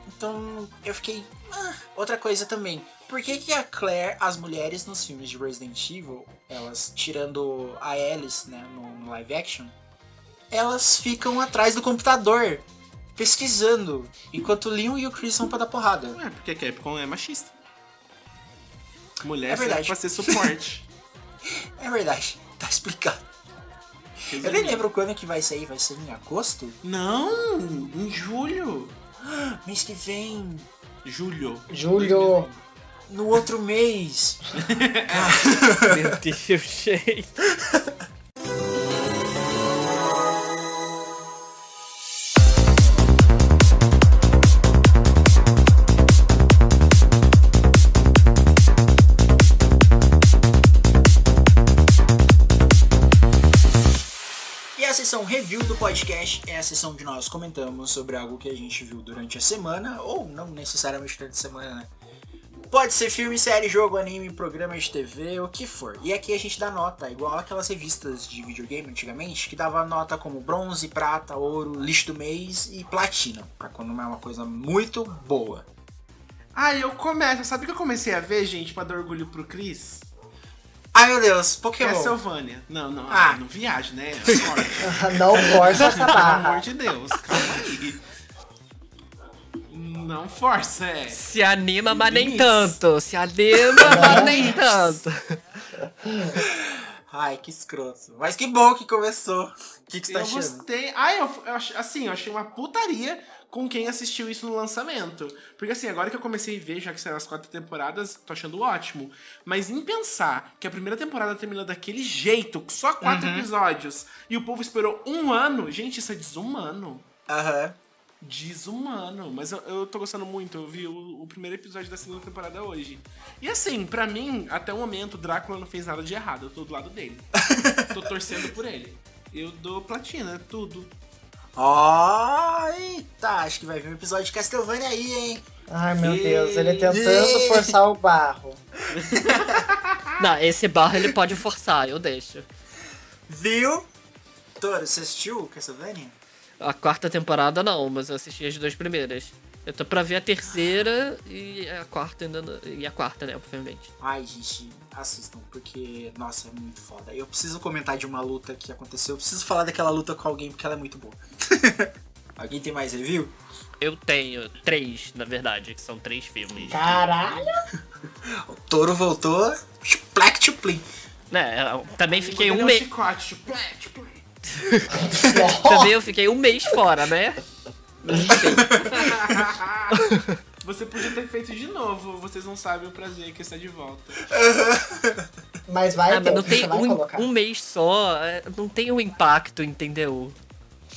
D: Então eu fiquei. "Ah." Outra coisa também. Por que, que a Claire, as mulheres nos filmes de Resident Evil, elas, tirando a Alice, né, no, no live action, elas ficam atrás do computador, pesquisando, enquanto o Leon e o Chris vão pra dar porrada.
F: É, porque a Capcom é machista. Mulher
D: É verdade.
F: pra ser suporte.
D: É verdade, tá explicado. Eu nem lembro quando que vai sair, vai ser em agosto?
F: Não, em julho.
D: Mês que vem.
F: Julho.
E: Julho.
D: No outro mês.
G: Meu Deus, gente.
D: do podcast é a sessão que nós comentamos sobre algo que a gente viu durante a semana, ou não necessariamente durante a semana, né? Pode ser filme, série, jogo, anime, programa de TV, o que for. E aqui a gente dá nota, igual aquelas revistas de videogame antigamente, que dava nota como bronze, prata, ouro, lixo do mês e platina, pra quando é uma coisa muito boa.
F: Ah, eu começo. Sabe o que eu comecei a ver, gente, pra dar orgulho pro Chris?
D: Ai meu Deus, Pokémon.
F: Castlevania. Não, não,
D: Ah.
F: não viaja, né?
E: Não força essa
F: Pelo amor
E: barra.
F: de Deus, calma aí. Não força, é.
G: Se anima, mas nem tanto. Se anima, mas nem tanto.
D: Ai, que escroto. Mas que bom que começou. O que, que você tá
F: eu
D: achando?
F: gostei. Ah, eu, eu assim, eu achei uma putaria com quem assistiu isso no lançamento. Porque assim, agora que eu comecei a ver, já que saíram as quatro temporadas, tô achando ótimo. Mas em pensar que a primeira temporada terminou daquele jeito, com só quatro
D: Uhum.
F: episódios, e o povo esperou um ano, gente, isso é desumano.
D: Aham.
F: Desumano. Mas eu, eu tô gostando muito. Eu vi o, o primeiro episódio da segunda temporada hoje. E assim, pra mim, até o momento, Drácula não fez nada de errado. Eu tô do lado dele. tô torcendo por ele. Eu dou platina, tudo.
D: Ó, eita, acho que vai vir um episódio de Castlevania aí, hein?
E: Ai, meu Deus, ele tentando forçar o barro.
G: Não, esse barro ele pode forçar, eu deixo.
D: Viu? Toro, você assistiu Castlevania?
G: A quarta temporada não, mas eu assisti as duas primeiras. Eu tô pra ver a terceira e a quarta ainda. não- E a quarta, né, obviamente.
D: Ai, gente, assistam, porque, nossa, é muito foda. Eu preciso comentar de uma luta que aconteceu. Eu preciso falar daquela luta com alguém, porque ela é muito boa. alguém tem mais review?
G: Eu tenho três, na verdade, que são três filmes.
E: Caralho!
D: O Toro voltou. Splack to plim.
G: Né, também fiquei um
F: é
G: mês. Também eu fiquei um mês fora, né?
F: Você podia ter feito de novo. Vocês não sabem o prazer que está de volta.
E: Mas vai
G: Ah,
E: ter,
G: mas não tem
E: vai
G: um,
E: colocar.
G: um mês só, é, não tem o impacto, entendeu?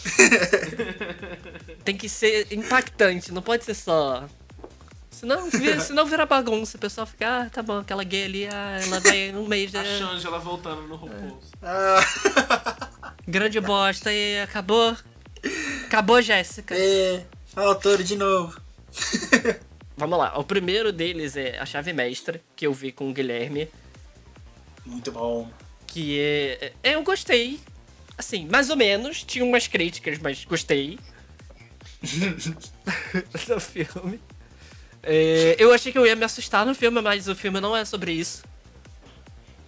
G: tem que ser impactante, não pode ser só. Senão vira, senão vira bagunça, o pessoal fica, ah, tá bom, aquela gay ali, ah, ela vai um mês.
F: A
G: É,
F: Shangela voltando no RuPaul.
G: grande bosta e acabou. Acabou, Jéssica.
D: É, Toro de novo.
G: Vamos lá, o primeiro deles é a chave mestra, que eu vi com o Guilherme.
D: Muito bom.
G: que é, é, eu gostei. Assim, mais ou menos. Tinha umas críticas, mas gostei. do filme. É, eu achei que eu ia me assustar no filme, mas o filme não é sobre isso.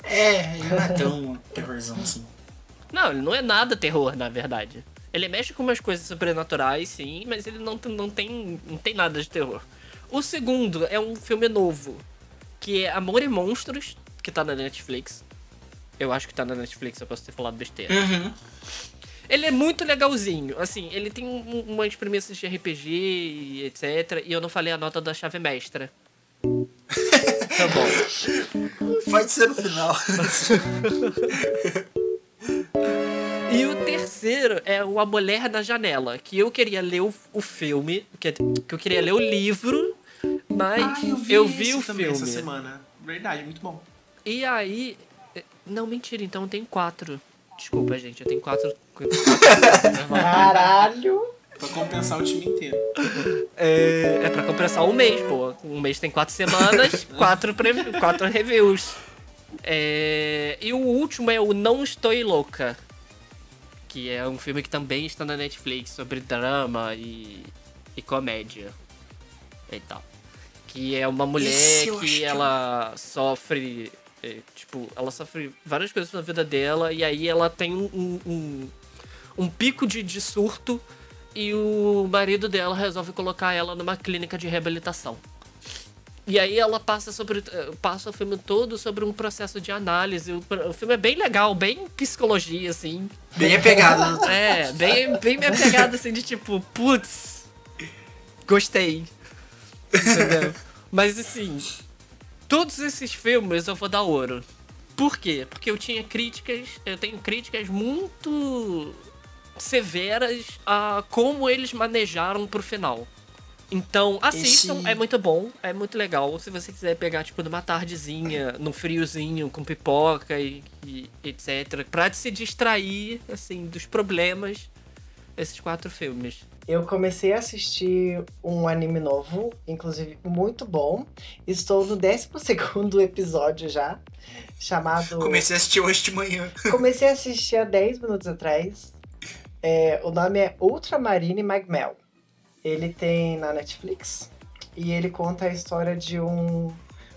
D: É, ele não é tão terrorzão assim.
G: Não, ele não é nada terror, na verdade. Ele mexe com umas coisas sobrenaturais, sim, mas ele não, não, tem, não tem nada de terror. O segundo é um filme novo, que é Amor e Monstros, que tá na Netflix. Eu acho que tá na Netflix, eu posso ter falado besteira.
D: Uhum.
G: Ele é muito legalzinho, assim, ele tem um- umas premissas de RPG e etc. E eu não falei a nota da chave mestra. tá bom.
D: Pode ser no final.
G: E o terceiro é o A Mulher na Janela, que eu queria ler o, o filme, que, que eu queria ler o livro, mas
F: Ah,
G: eu vi,
F: esse
G: o
F: também
G: filme.
F: essa semana. Verdade, muito bom.
G: E aí. eh, Não, mentira, então eu tenho quatro. Desculpa, gente, eu tenho quatro.
E: Caralho!
F: Pra compensar o time inteiro.
G: é, é pra compensar um mês, pô. Um mês tem quatro semanas, quatro, preview, quatro reviews. É, e o último é o Não Estou Louca. Que é um filme que também está na Netflix sobre drama e, e comédia. E tal. Que é uma mulher
D: acho
G: que
D: que
G: ela sofre. é, tipo, ela sofre várias coisas na vida dela e aí ela tem um, um, um, pico de, de surto e o marido dela resolve colocar ela numa clínica de reabilitação. E aí ela passa sobre eh, passa o filme todo sobre um processo de análise. O, o filme é bem legal, bem psicologia assim.
D: Bem apegado.
G: É, bem bem minha pegada assim de tipo, putz, gostei. Entendeu? Mas assim, todos esses filmes eu vou dar ouro. Por quê? Porque eu tinha críticas, eu tenho críticas muito severas a como eles manejaram pro final. Então, assistam,
D: Esse-
G: é muito bom, é muito legal. Se você quiser pegar, tipo, numa tardezinha, num friozinho, com pipoca e, e etc. Pra se distrair, assim, dos problemas, esses quatro filmes.
E: Eu comecei a assistir um anime novo, inclusive muito bom. Estou no 12 episódio já, chamado.
D: Comecei a assistir hoje de manhã.
E: Comecei a assistir há 10 minutos atrás. É, o nome é Ultramarine Magmel. Ele tem na Netflix e ele conta a história de um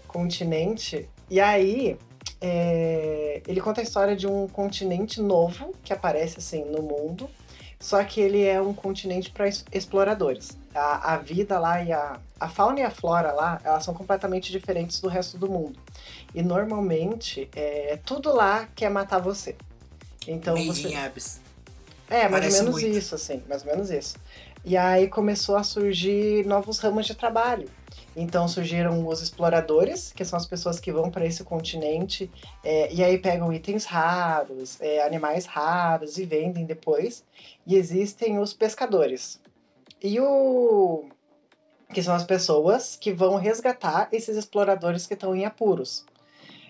E: continente. E aí, é, ele conta a história de um continente novo que aparece assim no mundo. Só que ele é um continente para exploradores. A, a vida lá e a, a fauna e a flora lá, elas são completamente diferentes do resto do mundo. E normalmente, é, tudo lá quer matar você. Então
D: Made
E: você.
D: in Abyss.
E: É, mais
D: Parece
E: ou menos
D: muito.
E: isso, assim, mais ou menos isso. E aí começou a surgir novos ramos de trabalho. Então surgiram os exploradores, que são as pessoas que vão para esse continente é, e aí pegam itens raros, é, animais raros e vendem depois. E existem os pescadores. E o. que são as pessoas que vão resgatar esses exploradores que estão em apuros.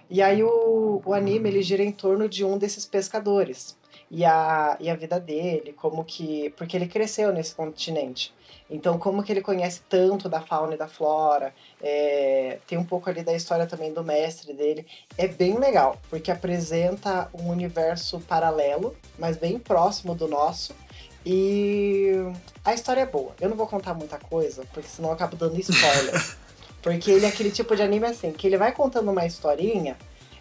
E: E aí o, o anime ele gira em torno de um desses pescadores e a, e a vida dele, como que. Porque ele cresceu nesse continente. Então, como que ele conhece tanto da fauna e da flora, é, tem um pouco ali da história também do mestre dele. É bem legal, porque apresenta um universo paralelo, mas bem próximo do nosso. E a história é boa. Eu não vou contar muita coisa, porque senão eu acabo dando spoiler. porque ele é aquele tipo de anime assim, que ele vai contando uma historinha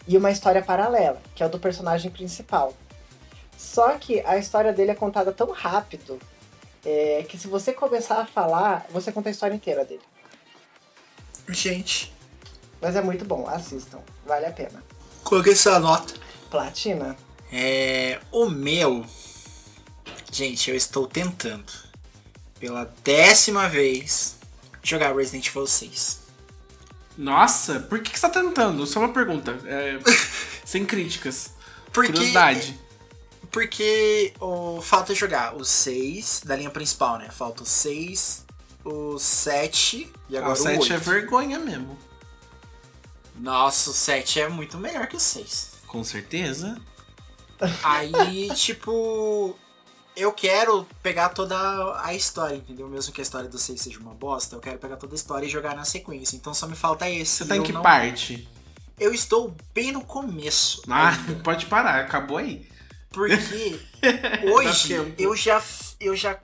E: e uma história paralela, que é o do personagem principal. Só que a história dele é contada tão rápido é, que se você começar a falar, você conta a história inteira dele.
D: Gente,
E: Mas é muito bom, assistam, vale a pena.
D: coloquei essa nota.
E: Platina?
D: É. O meu. Gente, eu estou tentando. Pela décima vez. Jogar Resident Evil 6.
F: Nossa, por que, que você tá tentando? Só uma pergunta. é, sem críticas.
D: Porque.
F: Curiosidade.
D: Porque o, falta jogar os 6 da linha principal, né? Falta o 6, o 7 e
F: Ah,
D: agora
F: o 7
D: o 8.
F: é vergonha mesmo.
D: Nossa, o 7 é muito melhor que o 6.
F: Com certeza.
D: Aí, tipo, eu quero pegar toda a história, entendeu? Mesmo que a história do 6 seja uma bosta, eu quero pegar toda a história e jogar na sequência. Então só me falta esse.
F: Você tá em que
D: não-
F: parte?
D: Eu estou bem no começo.
F: Ah,
D: ainda.
F: pode parar, acabou aí.
D: Porque hoje eu já, eu já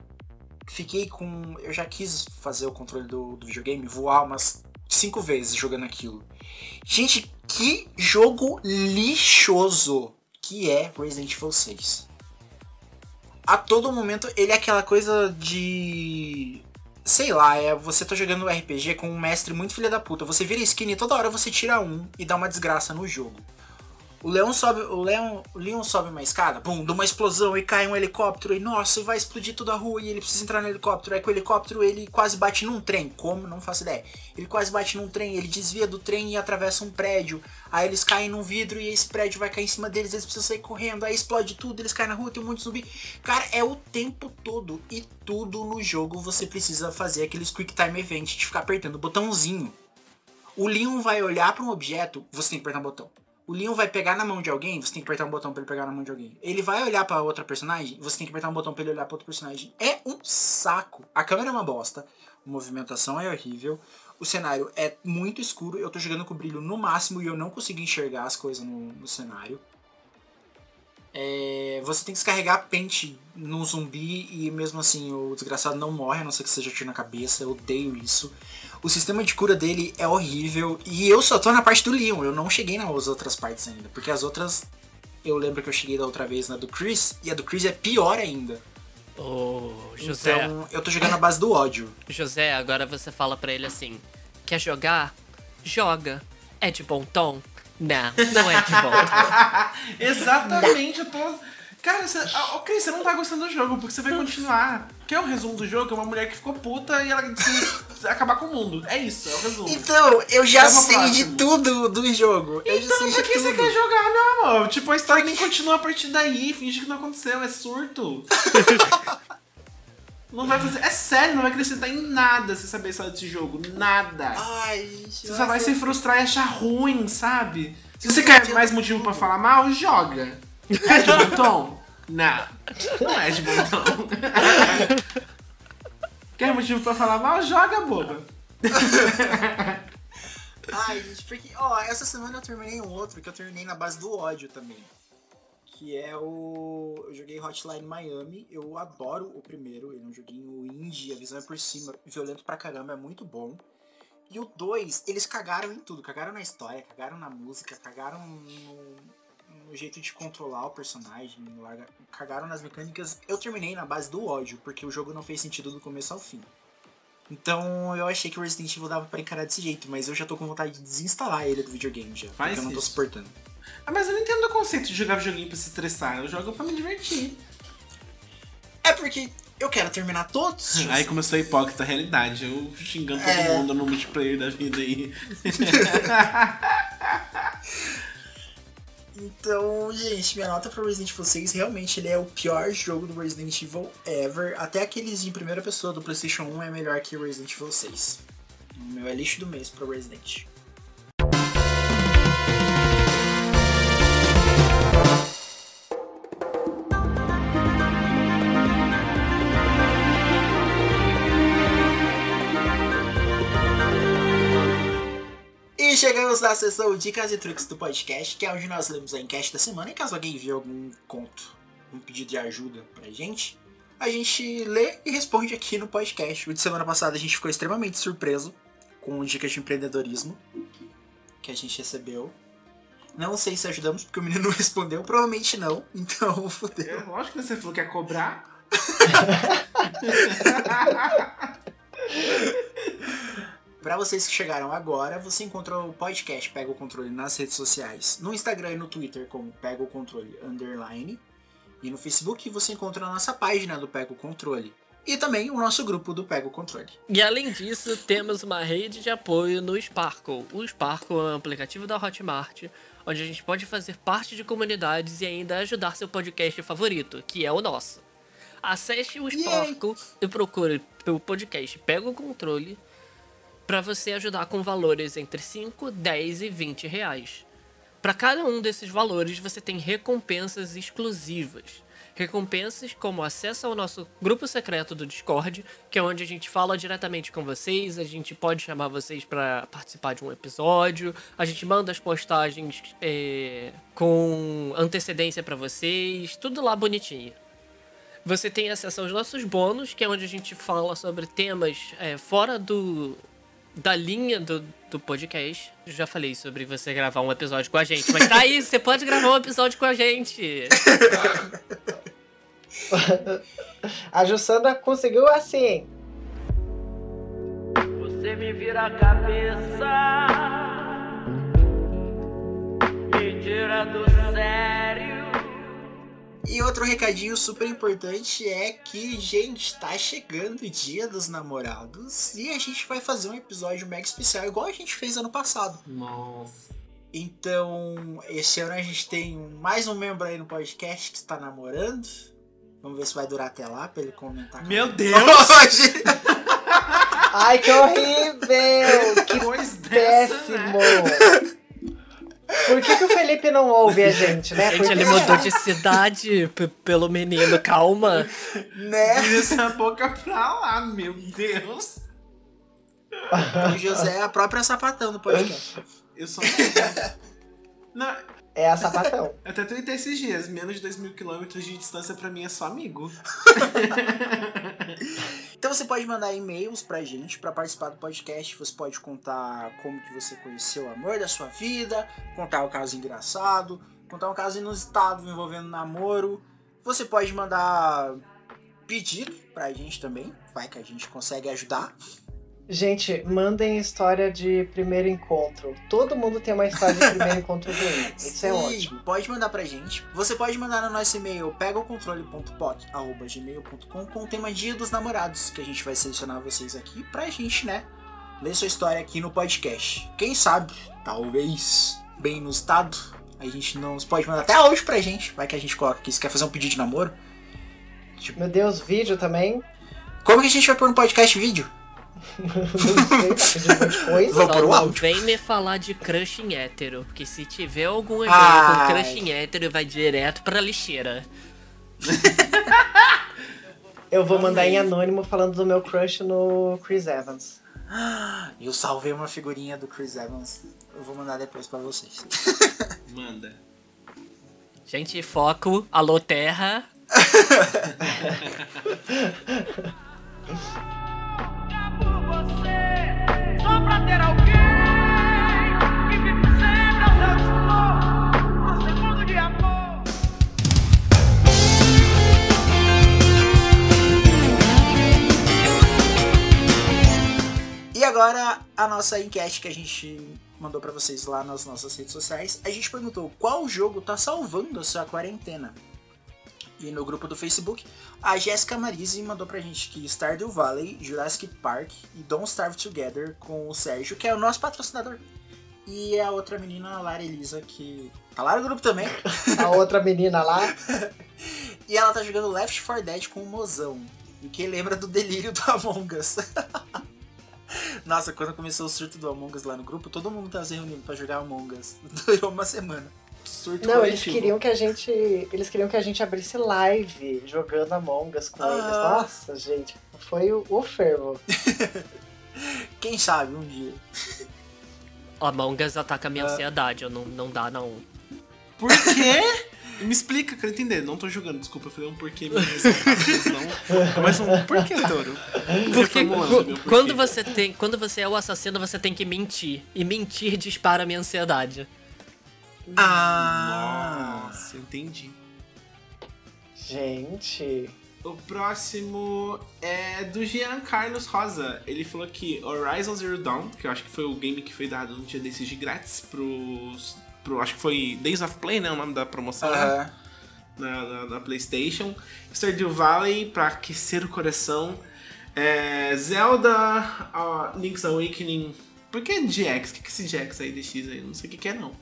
D: fiquei com. Eu já quis fazer o controle do, do videogame voar umas cinco vezes jogando aquilo. Gente, que jogo lixoso que é Resident Evil 6. A todo momento ele é aquela coisa de. Sei lá, é você tá jogando um RPG com um mestre muito filha da puta. Você vira skin e toda hora você tira um e dá uma desgraça no jogo. O Leão sobe, o Leão, o Leon sobe uma escada, pum, dá uma explosão e cai um helicóptero e nossa, vai explodir toda a rua e ele precisa entrar no helicóptero. Aí com o helicóptero ele quase bate num trem, como? Não faço ideia. Ele quase bate num trem, ele desvia do trem e atravessa um prédio. Aí eles caem num vidro e esse prédio vai cair em cima deles, eles precisam sair correndo. Aí explode tudo, eles caem na rua, tem um monte de zumbi. Cara, é o tempo todo e tudo no jogo você precisa fazer aqueles quick time event de ficar apertando o botãozinho. O Leon vai olhar para um objeto, você tem que apertar um botão. O Leon vai pegar na mão de alguém, você tem que apertar um botão pra ele pegar na mão de alguém. Ele vai olhar pra outra personagem, você tem que apertar um botão pra ele olhar pra outro personagem. É um saco. A câmera é uma bosta, a movimentação é horrível, o cenário é muito escuro, eu tô jogando com brilho no máximo e eu não consigo enxergar as coisas no, no cenário. É, você tem que descarregar pente no zumbi e mesmo assim o desgraçado não morre, a não ser que seja tiro na cabeça, eu odeio isso. O sistema de cura dele é horrível. E eu só tô na parte do Leon. Eu não cheguei nas outras partes ainda. Porque as outras. Eu lembro que eu cheguei da outra vez na do Chris. E a do Chris é pior ainda.
G: Ô, José,
D: Então eu tô jogando a base do ódio.
G: José, agora você fala pra ele assim: quer jogar? Joga. É de bom tom? Não, não é de bom tom.
F: Exatamente, eu tô. Cara, você, ah, ok, você não tá gostando do jogo, porque você vai continuar. Quer o resumo do jogo? É uma mulher que ficou puta e ela decide acabar com o mundo. É isso, é o resumo.
D: Então, eu já sei de tudo do jogo. Eu
F: Então,
D: de
F: que você quer jogar, meu amor? Tipo, a história nem continua a partir daí, finge que não aconteceu, é surto. não vai fazer. É sério, não vai acrescentar em nada se saber a história desse jogo. Nada.
D: Ai, gente.
F: Você só vai se frustrar e achar ruim, sabe? Se você quer mais motivo pra falar mal, joga. É de bom tom? Não. Não é de bom. Quer motivo pra falar mal? Joga, boba.
D: Ai, gente, porque, ó, essa semana eu terminei um outro que eu terminei na base do ódio também. Que é o. Eu joguei Hotline Miami. Eu adoro o primeiro. Ele é um joguinho indie, a visão é por cima, violento pra caramba, é muito bom. E o 2, eles cagaram em tudo. Cagaram na história, cagaram na música, cagaram no, no jeito de controlar o personagem, larga- cagaram nas mecânicas. Eu terminei na base do ódio, porque o jogo não fez sentido do começo ao fim. Então eu achei que o Resident Evil dava pra encarar desse jeito, mas eu já tô com vontade de desinstalar ele do videogame já,
F: Faz
D: porque eu não tô
F: isso.
D: suportando.
F: Ah, mas eu não entendo o conceito de jogar videogame pra se estressar. Eu jogo pra me divertir.
D: É porque eu quero terminar todos.
F: Aí começou a hipócrita a realidade. Eu xingando todo
D: É.
F: mundo no multiplayer da vida aí.
D: Então, gente, minha nota pro Resident Evil 6 realmente ele é o pior jogo do Resident Evil ever. Até aqueles em primeira pessoa do PlayStation 1 é melhor que o Resident Evil 6. O meu é lixo do mês pro Resident. Chegamos na sessão Dicas e Truques do podcast, que é onde nós lemos a enquete da semana. E caso alguém envie algum conto, um pedido de ajuda pra gente, a gente lê e responde aqui no podcast. O de semana passada a gente ficou extremamente surpreso com dicas de empreendedorismo que a gente recebeu. Não sei se ajudamos, porque o menino não respondeu. Provavelmente não. Então, fodeu.
F: É, lógico que você falou que ia cobrar.
D: Pra vocês que chegaram agora, você encontrou o podcast Pega o Controle nas redes sociais. No Instagram e no Twitter como Pega o Controle Underline. E no Facebook você encontra a nossa página do Pega o Controle. E também o nosso grupo do Pega o Controle.
G: E além disso, temos uma rede de apoio no Sparkle. O Sparkle é um aplicativo da Hotmart, onde a gente pode fazer parte de comunidades e ainda ajudar seu podcast favorito, que é o nosso. Acesse o Sparkle e procure pelo podcast Pega o Controle para você ajudar com valores entre 5, 10 e 20 reais. Para cada um desses valores, você tem recompensas exclusivas. Recompensas como acesso ao nosso grupo secreto do Discord, que é onde a gente fala diretamente com vocês, a gente pode chamar vocês para participar de um episódio, a gente manda as postagens é, com antecedência para vocês, tudo lá bonitinho. Você tem acesso aos nossos bônus, que é onde a gente fala sobre temas é, fora do, da linha do, do podcast. Eu já falei sobre você gravar um episódio com a gente, mas tá aí, você pode gravar um episódio com a gente.
E: A Jussanda conseguiu assim.
B: Você me vira a cabeça, me tira do sério.
D: E outro recadinho super importante é que, gente, tá chegando o dia dos namorados e a gente vai fazer um episódio mega especial, igual a gente fez ano passado.
F: Nossa.
D: Então, esse ano a gente tem mais um membro aí no podcast que está namorando. Vamos ver se vai durar até lá pra ele comentar. com
F: Meu Deus!
E: Ai, que horrível! Que
F: Coisa dessa, né?
E: Por que, que o Felipe não ouve a gente, né?
G: Gente, ele mudou de cidade pelo menino, calma.
D: né?
F: Vira essa boca pra lá, meu Deus.
D: O José é a própria sapatão do podcast.
F: Eu sou. Não,
E: É a sapatão.
F: eu até tuitei esses dias. Menos de 2 mil quilômetros de distância pra mim é só amigo.
D: Então você pode mandar e-mails pra gente pra participar do podcast. Você pode contar como que você conheceu o amor da sua vida, contar um caso engraçado, contar um caso inusitado envolvendo namoro. Você pode mandar pedido pra gente também, vai que a gente consegue ajudar.
E: Gente, mandem história de primeiro encontro. Todo mundo tem uma história de primeiro encontro ruim. Isso é
D: Sim,
E: ótimo.
D: Pode mandar pra gente. Você pode mandar no nosso e-mail pegaocontrole.poc.gmail.com com o tema Dia dos Namorados, que a gente vai selecionar vocês aqui pra gente, né? Ler sua história aqui no podcast. Quem sabe, talvez, bem no estado, a gente não. Você pode mandar até áudio pra gente. Vai que a gente coloca aqui. Se quer fazer um pedido de namoro.
E: Meu Deus, vídeo também.
D: Como que a gente vai pôr no podcast vídeo?
E: Não sei, tá pedindo muita coisa.
D: Vou o
G: não
D: áudio.
G: vem me falar de crush em hétero, porque se tiver algum e-mail
D: Ai.
G: com crush em hétero, vai direto pra lixeira.
E: Eu vou mandar em anônimo falando do meu crush no Chris Evans.
D: Eu salvei uma figurinha do Chris Evans. Eu vou mandar depois pra vocês.
F: Manda.
G: Gente, foco, alô terra.
D: agora a nossa enquete que a gente mandou pra vocês lá nas nossas redes sociais. A gente perguntou qual jogo tá salvando a sua quarentena. E no grupo do Facebook, a Jéssica Marise mandou pra gente que Stardew Valley, Jurassic Park e Don't Starve Together com o Sérgio, que é o nosso patrocinador. E a outra menina, a Lara Elisa, que tá lá no grupo também.
E: A outra menina lá.
D: E ela tá jogando Left 4 Dead com o mozão. E que lembra do delírio do Among Us. Nossa, quando começou o surto do Among Us lá no grupo, todo mundo tava se reunindo pra jogar Among Us. Durou uma semana.
F: Surto
E: Não, eles
F: coletivo.
E: queriam que a gente. Eles queriam que a gente abrisse live jogando Among Us com
D: Ah.
E: eles. Nossa, gente. Foi o, o fervo.
D: Quem sabe um dia.
G: Among Us ataca
D: Ah.
G: minha ansiedade, eu não, não dá não.
F: Por quê? Me explica, quero entender. Não tô jogando, desculpa, eu falei um porquê exaltado, mas não. Mas um porquê, Toro?
G: Porque
F: porquê.
G: quando você tem, quando você é o assassino, você tem que mentir. E mentir dispara a minha ansiedade.
D: Ah!
F: Nossa, entendi.
E: Gente.
F: O próximo é do Jean Carlos Rosa. Ele falou que Horizon Zero Dawn, que eu acho que foi o game que foi dado um dia desses de grátis pros. Pro, acho que foi Days of Play, né? O nome da promoção lá
D: Aham.
F: na, na, na PlayStation. Stardew Valley pra aquecer o coração. É, Zelda uh, Link's Awakening. Por que GX? O que, que é esse GX aí, DX aí? Não sei o que, que é não.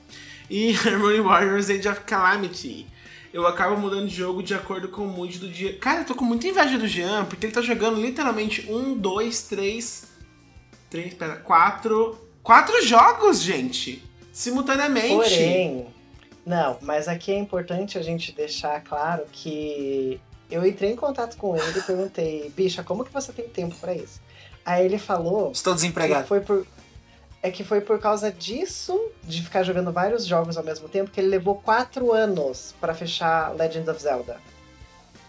F: E Harmony Warriors Age of Calamity. Eu acabo mudando de jogo de acordo com o mood do dia. Cara, eu tô com muita inveja do Jean, porque ele tá jogando literalmente um, dois, três. Três, pera, quatro. Quatro jogos, gente! Simultaneamente.
E: Porém. Não, mas aqui é importante a gente deixar claro que eu entrei em contato com ele e perguntei, bicha, como que você tem tempo pra isso? Aí ele falou
D: Estou
E: que
D: desempregado.
E: foi por. É que foi por causa disso, de ficar jogando vários jogos ao mesmo tempo, que ele levou quatro anos pra fechar Legend of Zelda.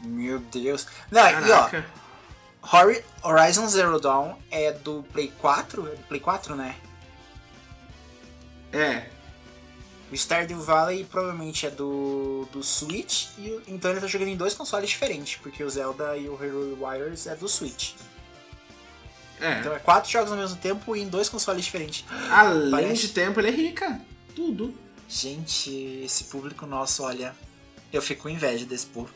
D: Meu Deus. Não, e ó, Horizon Zero Dawn é do Play 4? É do Play 4, né?
F: É.
D: O Stardew Valley provavelmente é do, do Switch, e, então ele tá jogando em dois consoles diferentes, porque o Zelda e o Hero Warriors é do Switch.
F: É.
D: Então é quatro jogos ao mesmo tempo e em dois consoles diferentes.
F: Além
D: Parece-
F: de tempo, ele é rica. Tudo.
D: Gente, esse público nosso, olha, eu fico com inveja desse povo.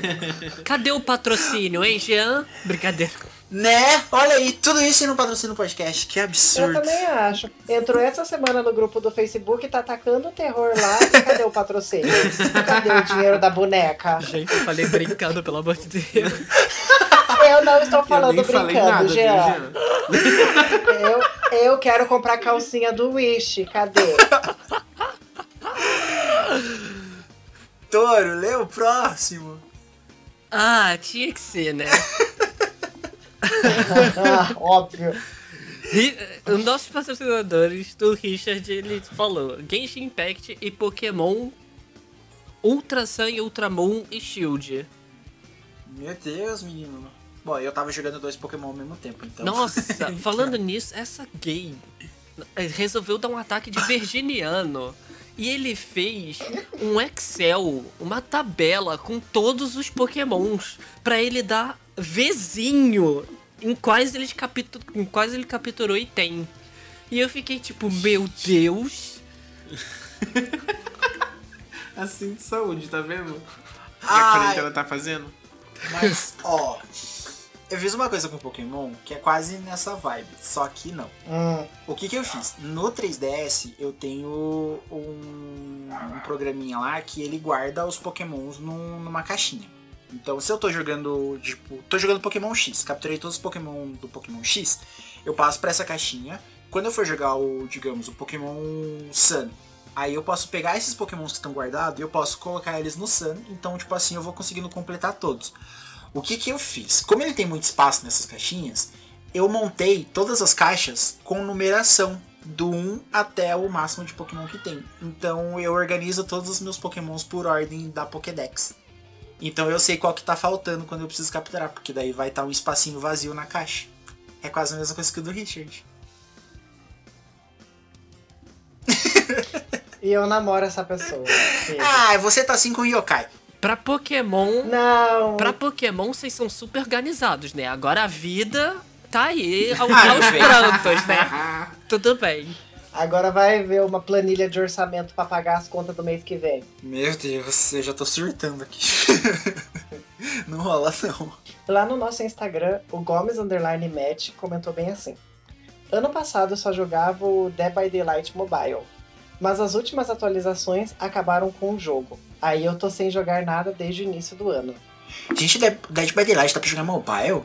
G: Cadê o patrocínio, hein, Jean? Brincadeira.
D: Né? Olha aí, tudo isso e não patrocina o podcast, que
E: Eu
D: absurdo.
E: também acho. Entrou essa semana no grupo do Facebook, tá atacando o terror lá. Cadê o patrocínio? Cadê o dinheiro da boneca?
G: Gente, eu falei brincando, pelo amor de Deus.
E: Eu não estou
F: eu
E: falando
F: falei
E: brincando,
F: nada,
E: Jean.
F: Jean?
E: Eu, eu quero comprar calcinha do Wish. Cadê?
D: Toro, lê o próximo.
G: Ah, tinha que ser, né?
E: Óbvio.
G: Os nossos patrocinadores do Richard, ele falou Genshin Impact e Pokémon Ultra Sun, Ultramon e Shield.
D: Meu Deus, menino. Bom, eu tava jogando dois Pokémon ao mesmo tempo, então.
G: Nossa, falando nisso, essa gay eh, resolveu dar um ataque de virginiano. E ele fez um Excel, uma tabela com todos os pokémons pra ele dar vizinho em quais ele, capitu... em quais ele capturou e tem. E eu fiquei tipo, meu Deus.
F: Assim de saúde, tá vendo? O que a quarentena tá fazendo?
D: Mas, ó. Eu fiz uma coisa com Pokémon que é quase nessa vibe, só que não.
E: Hum,
D: O que que eu fiz? No 3DS eu tenho um, um programinha lá que ele guarda os Pokémons num- numa caixinha. Então se eu tô jogando, tipo, tô jogando Pokémon X, capturei todos os Pokémon do Pokémon X, eu passo pra essa caixinha. Quando eu for jogar o, digamos, o Pokémon Sun, aí eu posso pegar esses Pokémons que estão guardados e eu posso colocar eles no Sun, então tipo assim eu vou conseguindo completar todos. O que que eu fiz? Como ele tem muito espaço nessas caixinhas, eu montei todas as caixas com numeração do 1 até o máximo de Pokémon que tem. Então eu organizo todos os meus Pokémons por ordem da Pokédex. Então eu sei qual que tá faltando quando eu preciso capturar, porque daí vai estar um espacinho vazio na caixa. É quase a mesma coisa que o do Richard.
E: e eu namoro essa pessoa.
D: Ah, você tá assim com o Yokai.
G: Pra Pokémon.
E: Não!
G: Pra Pokémon, vocês são super organizados, né? Agora a vida tá aí ao- aos prantos, né? Tudo bem.
E: Agora vai ver uma planilha de orçamento pra pagar as contas do mês que vem.
D: Meu Deus, eu já tô surtando aqui. não rola não.
E: Lá no nosso Instagram, o Gomes Underline Match comentou bem assim. Ano passado eu só jogava o Dead by Daylight Mobile. Mas as últimas atualizações acabaram com o jogo. Aí eu tô sem jogar nada desde o início do ano.
D: Gente, Dead Dead by Daylight tá pra jogar mobile?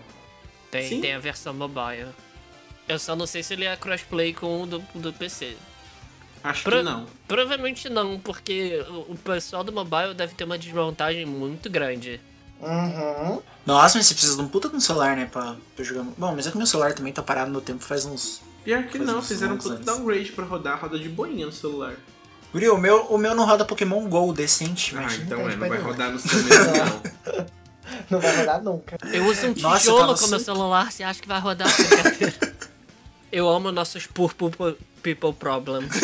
G: Tem,
F: Sim.
G: tem a versão mobile. Eu só não sei se ele é crossplay com o do, do PC.
F: Acho
G: Pro-
F: que não.
G: Provavelmente não, porque o, o pessoal do mobile deve ter uma desvantagem muito grande.
E: Uhum.
D: Nossa, mas você precisa de um puta com celular, né, pra, pra jogar. Bom, mas é que meu celular também tá parado no tempo faz uns.
F: Pior que
D: Faz
F: não, fizeram um downgrade pra rodar, roda de boinha no celular.
D: Guri, o meu, o meu não roda Pokémon GO decente,
F: Ah, então é, não vai
D: Daylight.
F: rodar no seu mesmo não.
E: Não vai rodar nunca.
G: Eu uso um
D: Nossa,
G: tijolo
D: tava
G: com meu
D: super-
G: celular, você acha que vai rodar? Eu amo nossos purple people problems.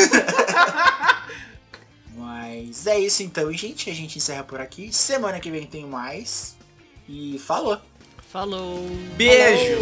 D: Mas é isso então, gente. A gente encerra por aqui. Semana que vem tem mais. E falou.
G: Falou!
F: Beijo!